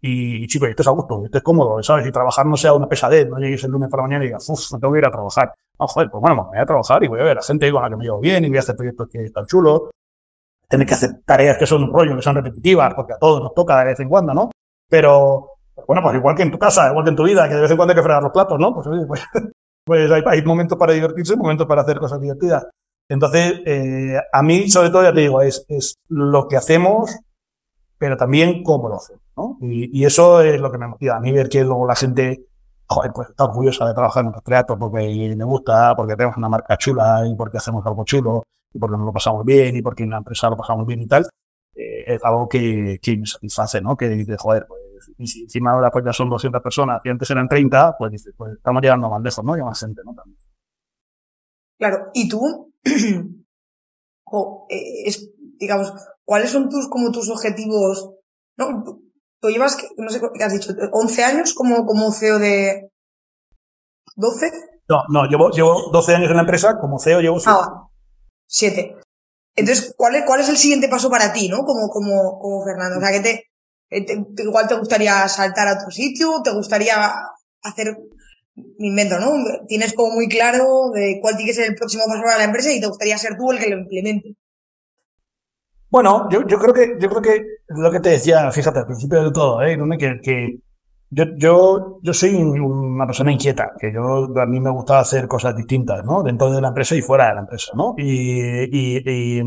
Y, chicos, esto es a gusto, esto es cómodo, ¿sabes? Y trabajar no sea una pesadez, no llegues el lunes para mañana y digas, uff, me tengo que ir a trabajar. No, joder, pues bueno, me voy a trabajar y voy a ver a gente con la que me llevo bien y voy a hacer proyectos que están chulos. Tener que hacer tareas que son un rollo, que son repetitivas, porque a todos nos toca de vez en cuando, ¿no? Pero, bueno, pues igual que en tu casa, igual que en tu vida, que de vez en cuando hay que fregar los platos, ¿no? Pues, pues, pues hay, hay momentos para divertirse, momentos para hacer cosas divertidas. Entonces, eh, a mí, sobre todo, ya te digo, es, es lo que hacemos, pero también cómo lo hacemos, ¿no? Y, y, eso es lo que me motiva. A mí ver que luego la gente, joder, pues está orgullosa de trabajar en nuestro teatro porque me gusta, porque tenemos una marca chula y porque hacemos algo chulo y porque nos lo pasamos bien y porque en la empresa lo pasamos bien y tal, eh, es algo que, que me satisface, ¿no? Que dices, joder, pues, y si encima ahora pues ya son 200 personas y antes eran 30, pues dices, pues estamos llegando más lejos, ¿no? Y más gente, ¿no? También. Claro, y tú, o, eh, es, digamos, ¿cuáles son tus, como tus objetivos? ¿No? Tú llevas, no sé qué has dicho, 11 años como, como CEO de 12? No, no, llevo, llevo 12 años en la empresa, como CEO llevo 7. Ah, 7. Entonces, ¿cuál es, ¿cuál es el siguiente paso para ti, no? Como, como, como Fernando. O sea, que te, eh, igual te gustaría saltar a otro sitio, te gustaría hacer me invento, ¿no? Tienes como muy claro de cuál tiene que ser el próximo paso para la empresa y te gustaría ser tú el que lo implemente. Bueno, yo, yo creo que yo creo que lo que te decía, fíjate, al principio de todo, ¿eh? Que, que yo, yo, yo soy una persona inquieta, que yo a mí me gusta hacer cosas distintas, ¿no? Dentro de la empresa y fuera de la empresa, ¿no? Y, y,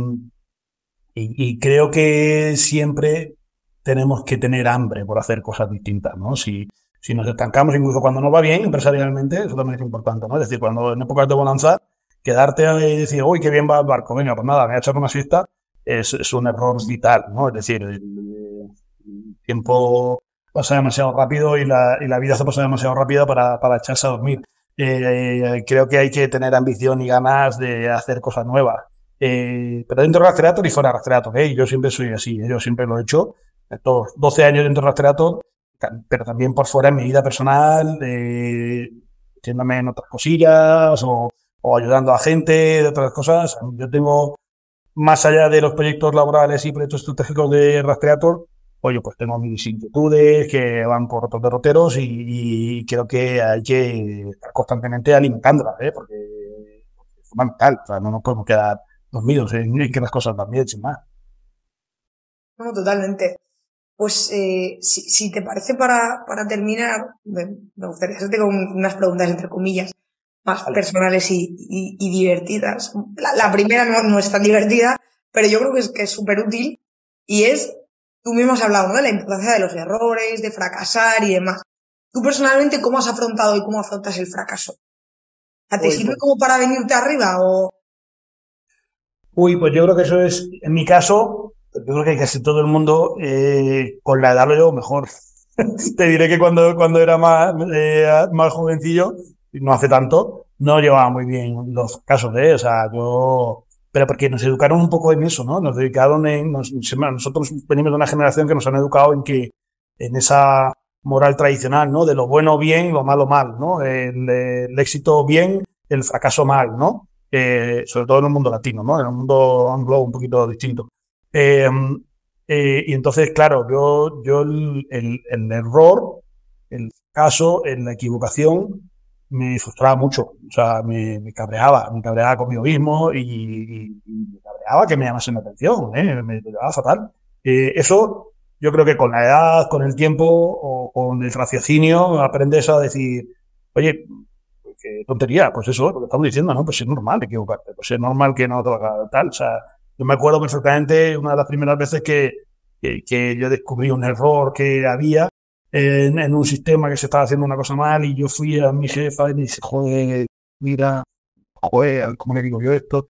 y creo que siempre tenemos que tener hambre por hacer cosas distintas, ¿no? Si, si nos estancamos, incluso cuando no va bien empresarialmente, eso también es importante, ¿no? Es decir, cuando en épocas de bonanza, quedarte y decir, uy, qué bien va el barco, venga, pues nada, me voy a echar una siesta, es, un error vital, ¿no? Es decir, el, tiempo pasa demasiado rápido y la, y la vida se pasa demasiado rápido para, para echarse a dormir. Eh, creo que hay que tener ambición y ganas de hacer cosas nuevas. Eh, pero dentro de Rastreator y fuera de Rastreator, ¿eh? yo siempre soy así, ¿eh? yo siempre lo he hecho. Estos 12 años dentro de Rastreator pero también por fuera en mi vida personal, eh, en otras cosillas o, ayudando a gente de otras cosas. Yo tengo, más allá de los proyectos laborales y proyectos estratégicos de Rastreator, oye, pues tengo mis inquietudes que van por otros derroteros y, y creo que hay que estar constantemente alimentándolas, ¿eh? porque es fundamental, o sea, no nos podemos quedar dormidos en que las cosas van bien, sin más. No, totalmente. Pues eh, si, si, te parece para, para terminar, me, gustaría hacerte unas preguntas entre comillas más personales y, y, y divertidas. La, la primera no, no, es tan divertida, pero yo creo que es que es súper útil y es, tú mismo has hablado ¿no? de la importancia de los errores, de fracasar y demás. Tú personalmente, ¿cómo has afrontado y cómo afrontas el fracaso? ¿Te sirve pues como para venirte arriba o...? Uy, pues yo creo que eso es, en mi caso, yo creo que casi todo el mundo eh, con la edad lo llevo mejor. Te diré que cuando, cuando era más, eh, más jovencillo, no hace tanto, no llevaba muy bien los casos de, o sea, yo, pero porque nos educaron un poco en eso, ¿no? Nos dedicaron en, nosotros venimos de una generación que nos han educado en que, en esa moral tradicional, ¿no? De lo bueno bien, lo malo mal, ¿no? El, el éxito bien, el fracaso mal, ¿no? Eh, sobre todo en el mundo latino, ¿no? En el mundo anglo un poquito distinto. Eh, eh, y entonces, claro, yo, yo el, el, error, el caso, en la equivocación, me frustraba mucho. O sea, me, me cabreaba, me cabreaba conmigo mismo y, y, y, me cabreaba que me llamasen la atención, ¿eh? me, llevaba fatal. Eh, eso, yo creo que con la edad, con el tiempo o con el raciocinio, aprendes a decir, oye, qué tontería, pues eso, lo que estamos diciendo, ¿no? Pues es normal equivocarte, pues es normal que no te haga tal, o sea, yo me acuerdo perfectamente una de las primeras veces que, que, yo descubrí un error que había en, en, un sistema que se estaba haciendo una cosa mal y yo fui a mi jefa y me dice, joder, mira, joder, ¿cómo le digo yo esto?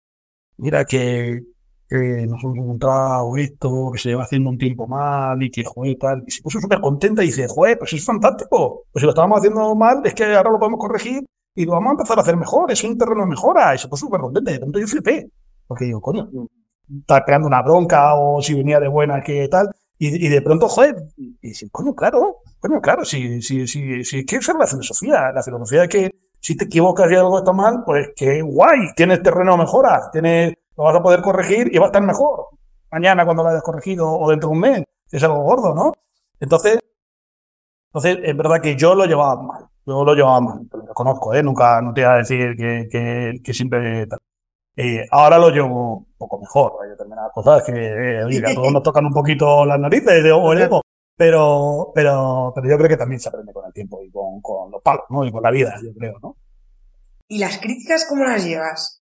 Mira que que nos hemos encontrado esto, que se lleva haciendo un tiempo mal y que, joder, tal. Y se puso súper contenta y dice, joder, pues es fantástico. Pues si lo estábamos haciendo mal, es que ahora lo podemos corregir y lo vamos a empezar a hacer mejor. Es un terreno de mejora. Y se puso súper contenta. De pronto yo flipé. Porque digo, coño, está creando una bronca o si venía de buena que tal. Y, de pronto, joder, y, y coño, claro, coño, claro, si, si, si, si, ¿qué es la filosofía? La filosofía es que si te equivocas y algo está mal, pues qué guay, tienes terreno de mejora, tienes, lo vas a poder corregir y va a estar mejor. Mañana cuando lo hayas corregido o dentro de un mes, es algo gordo, ¿no? Entonces, entonces es verdad que yo lo llevaba mal, yo lo llevaba mal, lo conozco, ¿eh? Nunca, no te voy a decir que, que, que siempre tal. Eh, ahora lo llevo un poco mejor. Hay determinadas cosas que, eh, a todos nos tocan un poquito las narices o el ego. Pero, pero, pero yo creo que también se aprende con el tiempo y con, con los palos, ¿no? Y con la vida, yo creo, ¿no? ¿Y las críticas cómo las llevas?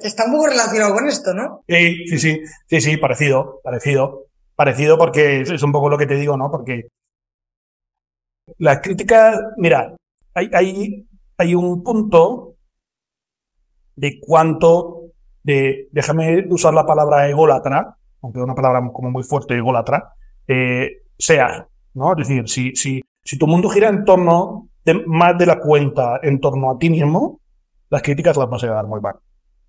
Está un poco relacionado con esto, ¿no? Sí, sí, sí, sí, sí, parecido, parecido, parecido porque es un poco lo que te digo, ¿no? Porque las críticas, mira, hay, hay, hay un punto de cuánto de, déjame usar la palabra ególatra, aunque es una palabra como muy fuerte, ególatra, eh, sea, ¿no? Es decir, si, si, si tu mundo gira en torno más de la cuenta en torno a ti mismo, las críticas las vas a llevar muy mal,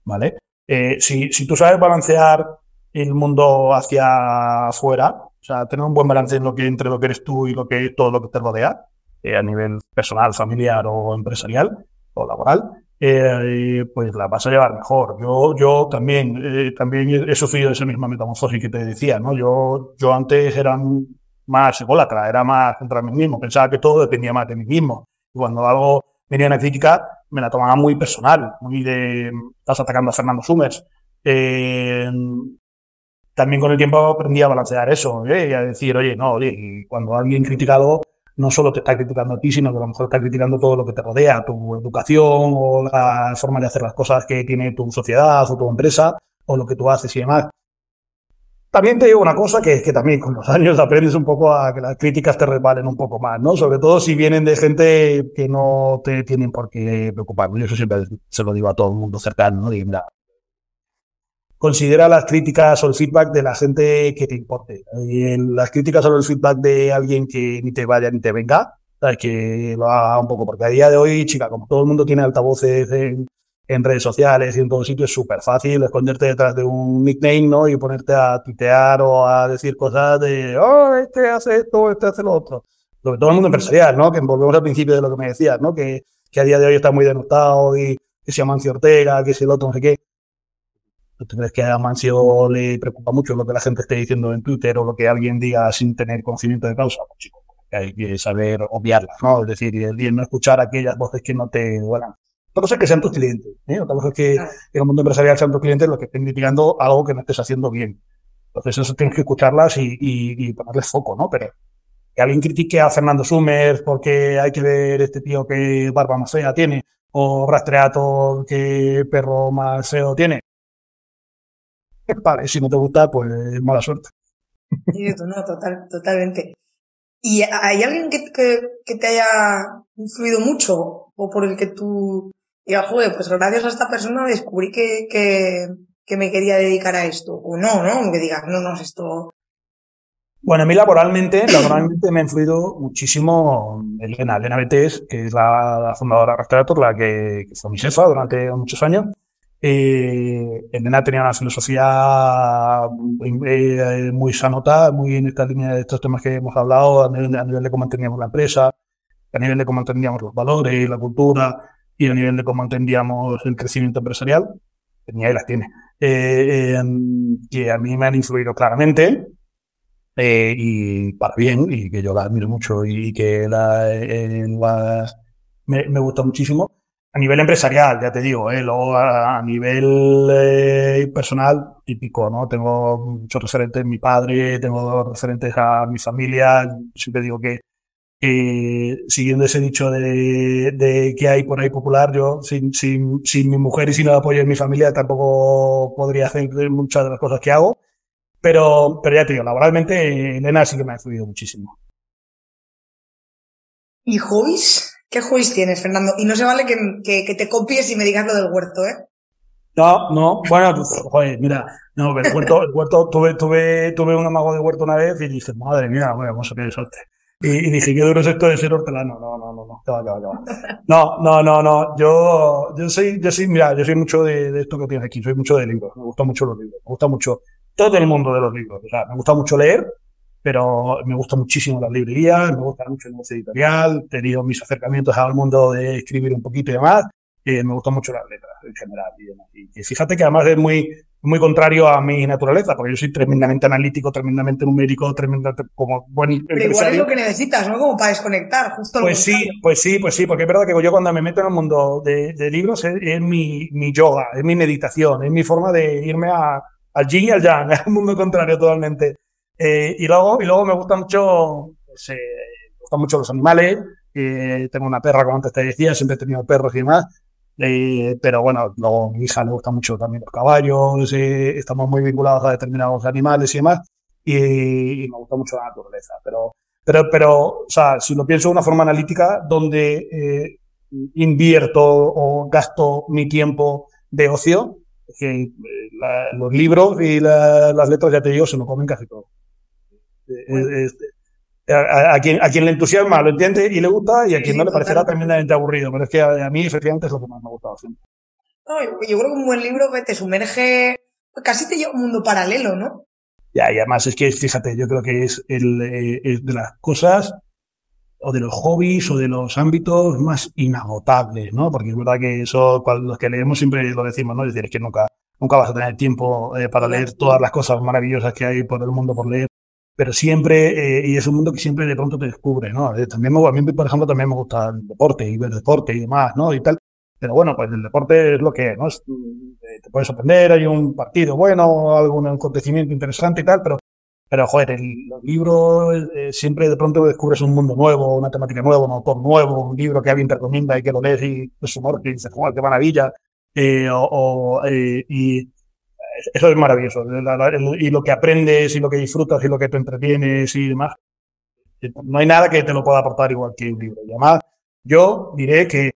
¿vale? Eh, si, si tú sabes balancear el mundo hacia afuera, o sea, tener un buen balance entre lo que eres tú y lo que todo lo que te rodea, eh, a nivel personal, familiar o empresarial o laboral, eh, pues la vas a llevar mejor. Yo, yo también, eh, también he sufrido esa misma metamorfosis que te decía, ¿no? Yo, yo antes era más ególatra, era más contra mí mismo, pensaba que todo dependía más de mí mismo. Y cuando algo venía una crítica, me la tomaba muy personal, muy de, estás atacando a Fernando Summers. Eh, también con el tiempo aprendí a balancear eso, ¿eh? y a decir, oye, no, oye, y cuando alguien criticado no solo te está criticando a ti, sino que a lo mejor está criticando todo lo que te rodea, tu educación o la forma de hacer las cosas que tiene tu sociedad o tu empresa o lo que tú haces y demás. También te digo una cosa que es que también con los años aprendes un poco a que las críticas te resbalen un poco más, ¿no? Sobre todo si vienen de gente que no te tienen por qué preocupar. Yo eso siempre se lo digo a todo el mundo cercano, ¿no? Considera las críticas o el feedback de la gente que te importe. Y en las críticas o el feedback de alguien que ni te vaya ni te venga, que lo haga un poco, porque a día de hoy, chica, como todo el mundo tiene altavoces en, redes sociales y en todos sitios, es súper fácil esconderte detrás de un nickname, ¿no? Y ponerte a tuitear o a decir cosas de, oh, este hace esto, este hace lo otro. Sobre todo el mundo empresarial, ¿no? Que volvemos al principio de lo que me decías, ¿no? Que, que a día de hoy está muy denostado y que se llama Ortega, que es el otro, no sé qué. ¿Tú crees que a Mancio le preocupa mucho lo que la gente esté diciendo en Twitter o lo que alguien diga sin tener conocimiento de causa? Pues chico, hay que saber obviarlas, ¿no? Es decir, y no escuchar aquellas voces que no te vuelan. Otra cosa es que sean tus clientes, ¿eh? Otra cosa es que en el mundo empresarial sean tus clientes los que estén criticando algo que no estés haciendo bien. Entonces eso tienes que escucharlas y, y, y ponerles foco, ¿no? Pero que alguien critique a Fernando Summers porque hay que ver este tío que barba más fea tiene o rastreato que perro más feo tiene Vale, si no te gusta, pues mala suerte. no, total, totalmente. ¿Y hay alguien que, que, te haya influido mucho o por el que tú digas, joder, pues gracias a esta persona descubrí que, que, que me quería dedicar a esto? O no, ¿no? Que digas, no, no, esto... Bueno, a mí laboralmente, laboralmente me ha influido muchísimo Elena, Elena Betés, que es la, fundadora de Restaurator, la que, que, fue mi jefa durante muchos años. Eh, tenía una filosofía eh, muy sanota, muy en esta línea de estos temas que hemos hablado, a nivel, de cómo entendíamos la empresa, a nivel de cómo entendíamos los valores, la cultura y a nivel de cómo entendíamos el crecimiento empresarial. Tenía y las tiene. Eh, que a mí me han influido claramente. Eh, y para bien, y que yo la admiro mucho y que la, eh, me, me gusta muchísimo. A nivel empresarial, ya te digo, ¿eh? luego a, nivel eh, personal, típico, ¿no? Tengo muchos referentes, mi padre, tengo referentes a mi familia, siempre digo que siguiendo ese dicho de, de, que hay por ahí popular, yo sin, sin, sin mi mujer y sin el apoyo de mi familia tampoco podría hacer muchas de las cosas que hago, pero, pero ya te digo, laboralmente Elena sí que me ha influido muchísimo. ¿Y hobbies? ¿Qué juicio tienes, Fernando? Y no se vale que, que, te copies y me digas lo del huerto, ¿eh? No, no, bueno, pues, joder, mira, no, el huerto, el huerto, tuve, tuve, tuve un amago de huerto una vez y dije, madre mía, bueno, vamos a pedir suerte. Y, y, dije, qué duro es esto de ser hortelano. No, no, no, no, que va, va, va. No, no, no, no. Yo, yo soy, yo soy, mira, yo soy mucho de, de esto que tienes aquí, soy mucho de libros, me gustan mucho los libros, me gusta mucho todo el mundo de los libros. O sea, me gusta mucho leer, pero me gusta muchísimo las librerías, me gusta mucho el negocio editorial, he tenido mis acercamientos al mundo de escribir un poquito y demás, eh, me gustan mucho las letras en general. Y, y, fíjate que además es muy, muy contrario a mi naturaleza, porque yo soy tremendamente analítico, tremendamente numérico, tremendamente como buen Pero igual es lo que necesitas, ¿no? Como para desconectar, justo Pues sí, pues sí, pues sí, porque es verdad que yo cuando me meto en el mundo de, de libros es, es, mi, mi yoga, es mi meditación, es mi forma de irme a, al yin y al yang, es un mundo contrario totalmente. Eh, y luego, y luego me gusta mucho, pues, eh, me gustan mucho los animales, tengo una perra, como antes te decía, siempre he tenido perros y demás, eh, pero bueno, luego a mi hija le gusta mucho también los caballos, estamos muy vinculados a determinados animales y demás, y, me gusta mucho la naturaleza. Pero, pero, pero, o sea, si lo pienso de una forma analítica, donde invierto o gasto mi tiempo de ocio, que los libros y la, las letras, ya te digo, se lo comen casi todo. Bueno. Es, a, a, quien, a quien le entusiasma lo entiende y le gusta y a quien no le parecerá tremendamente aburrido, pero es que a, a, mí efectivamente es lo que más me ha gustado siempre. No, yo creo que un buen libro te sumerge, casi te lleva a un mundo paralelo, ¿no? Ya, y además es que, fíjate, yo creo que es, el, eh, es de las cosas o de los hobbies o de los ámbitos más inagotables, ¿no? Porque es verdad que eso, los que leemos siempre lo decimos, ¿no? Es decir, es que nunca, nunca vas a tener tiempo eh, para leer todas las cosas maravillosas que hay por el mundo por leer pero siempre, eh, y es un mundo que siempre de pronto te descubre, ¿no? Eh, también me, a mí, por ejemplo, también me gusta el deporte y ver deporte y demás, ¿no? Y tal. Pero bueno, pues el deporte es lo que es, ¿no? Es, te puedes sorprender, hay un partido bueno, algún acontecimiento interesante y tal, pero, pero joder, el, los libros eh, siempre de pronto descubres un mundo nuevo, una temática nueva, un autor nuevo, un libro que alguien te recomienda y que lo lees y es humor, que dices, joder, qué maravilla. Eh, o, o eh, y eso es maravilloso. Y lo que aprendes y lo que disfrutas y lo que te entretienes y demás. No hay nada que te lo pueda aportar igual que un libro. Y además, yo diré que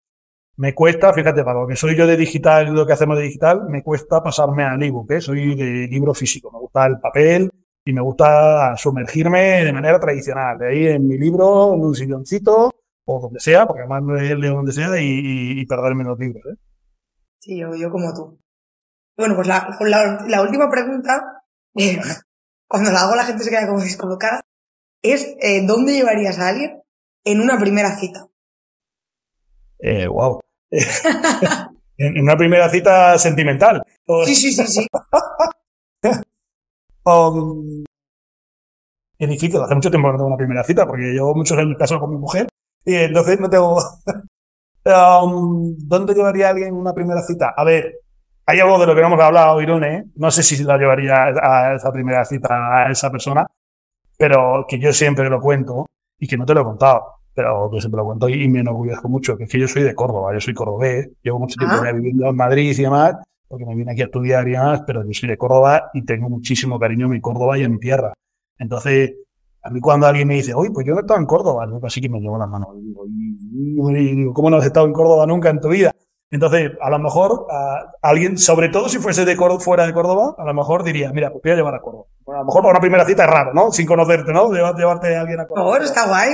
me cuesta, fíjate, para lo que soy yo de digital lo que hacemos de digital, me cuesta pasarme al ebook, ¿eh? Soy de libro físico. Me gusta el papel y me gusta sumergirme de manera tradicional. De ahí en mi libro, en un silloncito o donde sea, porque además leo donde sea y, y, y perderme los libros, ¿eh? Sí, yo, yo como tú. Bueno, pues la, la, la última pregunta, eh, cuando la hago la gente se queda como descolocada, es eh, ¿dónde llevarías a alguien en una primera cita? Eh, wow. en, una primera cita sentimental. Sí, sí, sí, sí. um, es difícil, hace mucho tiempo que no tengo una primera cita, porque llevo muchos años casado con mi mujer, y entonces no tengo... um, ¿Dónde llevaría a alguien en una primera cita? A ver, hay algo de lo que no hemos hablado, Irone, no sé si la llevaría a esa primera cita a esa persona, pero que yo siempre lo cuento y que no te lo he contado, pero que siempre lo cuento y me enorgullezco mucho, que es que yo soy de Córdoba, yo soy cordobés, llevo mucho tiempo ah. viviendo en Madrid y demás, porque me vine aquí a estudiar y demás, pero yo soy de Córdoba y tengo muchísimo cariño en mi Córdoba y en mi tierra. Entonces, a mí cuando alguien me dice, oye, pues yo no he estado en Córdoba, así que me llevo las manos y digo, ¿cómo no has estado en Córdoba nunca en tu vida? Entonces, a lo mejor a alguien, sobre todo si fuese de Córdoba, fuera de Córdoba, a lo mejor diría, mira, pues voy a llevar a Córdoba. Bueno, a lo mejor para una primera cita es raro, ¿no? Sin conocerte, ¿no? Llevar, llevarte a alguien a Córdoba. Por está guay.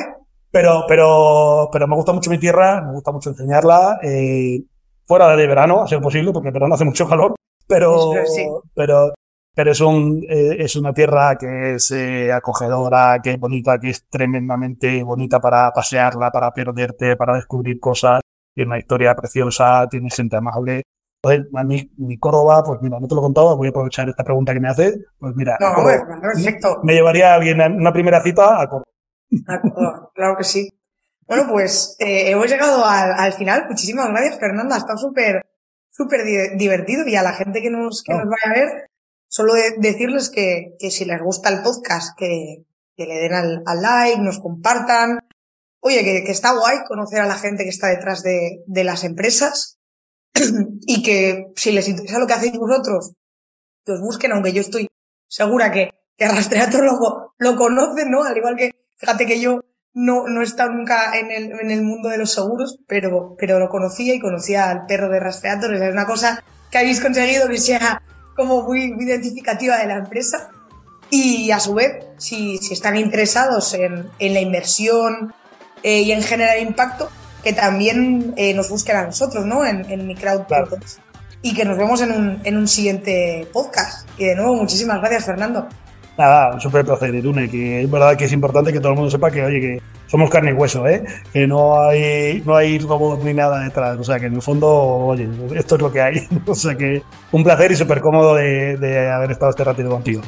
Pero, pero, pero me gusta mucho mi tierra, me gusta mucho enseñarla, eh, fuera de verano, a ser posible, porque en verano hace mucho calor, pero, sí. pero, pero es un, eh, es una tierra que es eh, acogedora, que es bonita, que es tremendamente bonita para pasearla, para perderte, para descubrir cosas tiene una historia preciosa, tiene gente amable. Entonces, a mí, mi Córdoba, pues mira, no te lo he contado, voy a aprovechar esta pregunta que me haces. Pues mira, no, Córdoba, bueno, perfecto. me llevaría a alguien en una primera cita a Córdoba. A Córdoba, claro que sí. Bueno, pues eh, hemos llegado al, al, final. Muchísimas gracias, Fernanda. Ha estado súper, súper divertido y a la gente que nos, que nos vaya a ver, solo de, decirles que, que si les gusta el podcast, que, que le den al, al like, nos compartan, oye, que, que, está guay conocer a la gente que está detrás de, de las empresas y que si les interesa lo que hacéis vosotros, que os busquen, aunque yo estoy segura que, que Rastreator lo, lo conocen, ¿no? Al igual que, fíjate que yo no, no he estado nunca en el, en el mundo de los seguros, pero, pero lo conocía y conocía al perro de Rastreator. Es una cosa que habéis conseguido que sea como muy, identificativa de la empresa. Y a su vez, si, si están interesados en, en la inversión eh, y en generar impacto, que también eh, nos busquen a nosotros, ¿no? En, en mi crowd Y que nos vemos en un, en un siguiente podcast. Y de nuevo, muchísimas gracias, Fernando. Nada, un súper placer, Irune, que es verdad que es importante que todo el mundo sepa que, oye, que somos carne y hueso, ¿eh? Que no hay, no hay robots ni nada detrás. O sea, que en el fondo, oye, esto es lo que hay. o sea, que un placer y súper cómodo de, de haber estado este ratito contigo.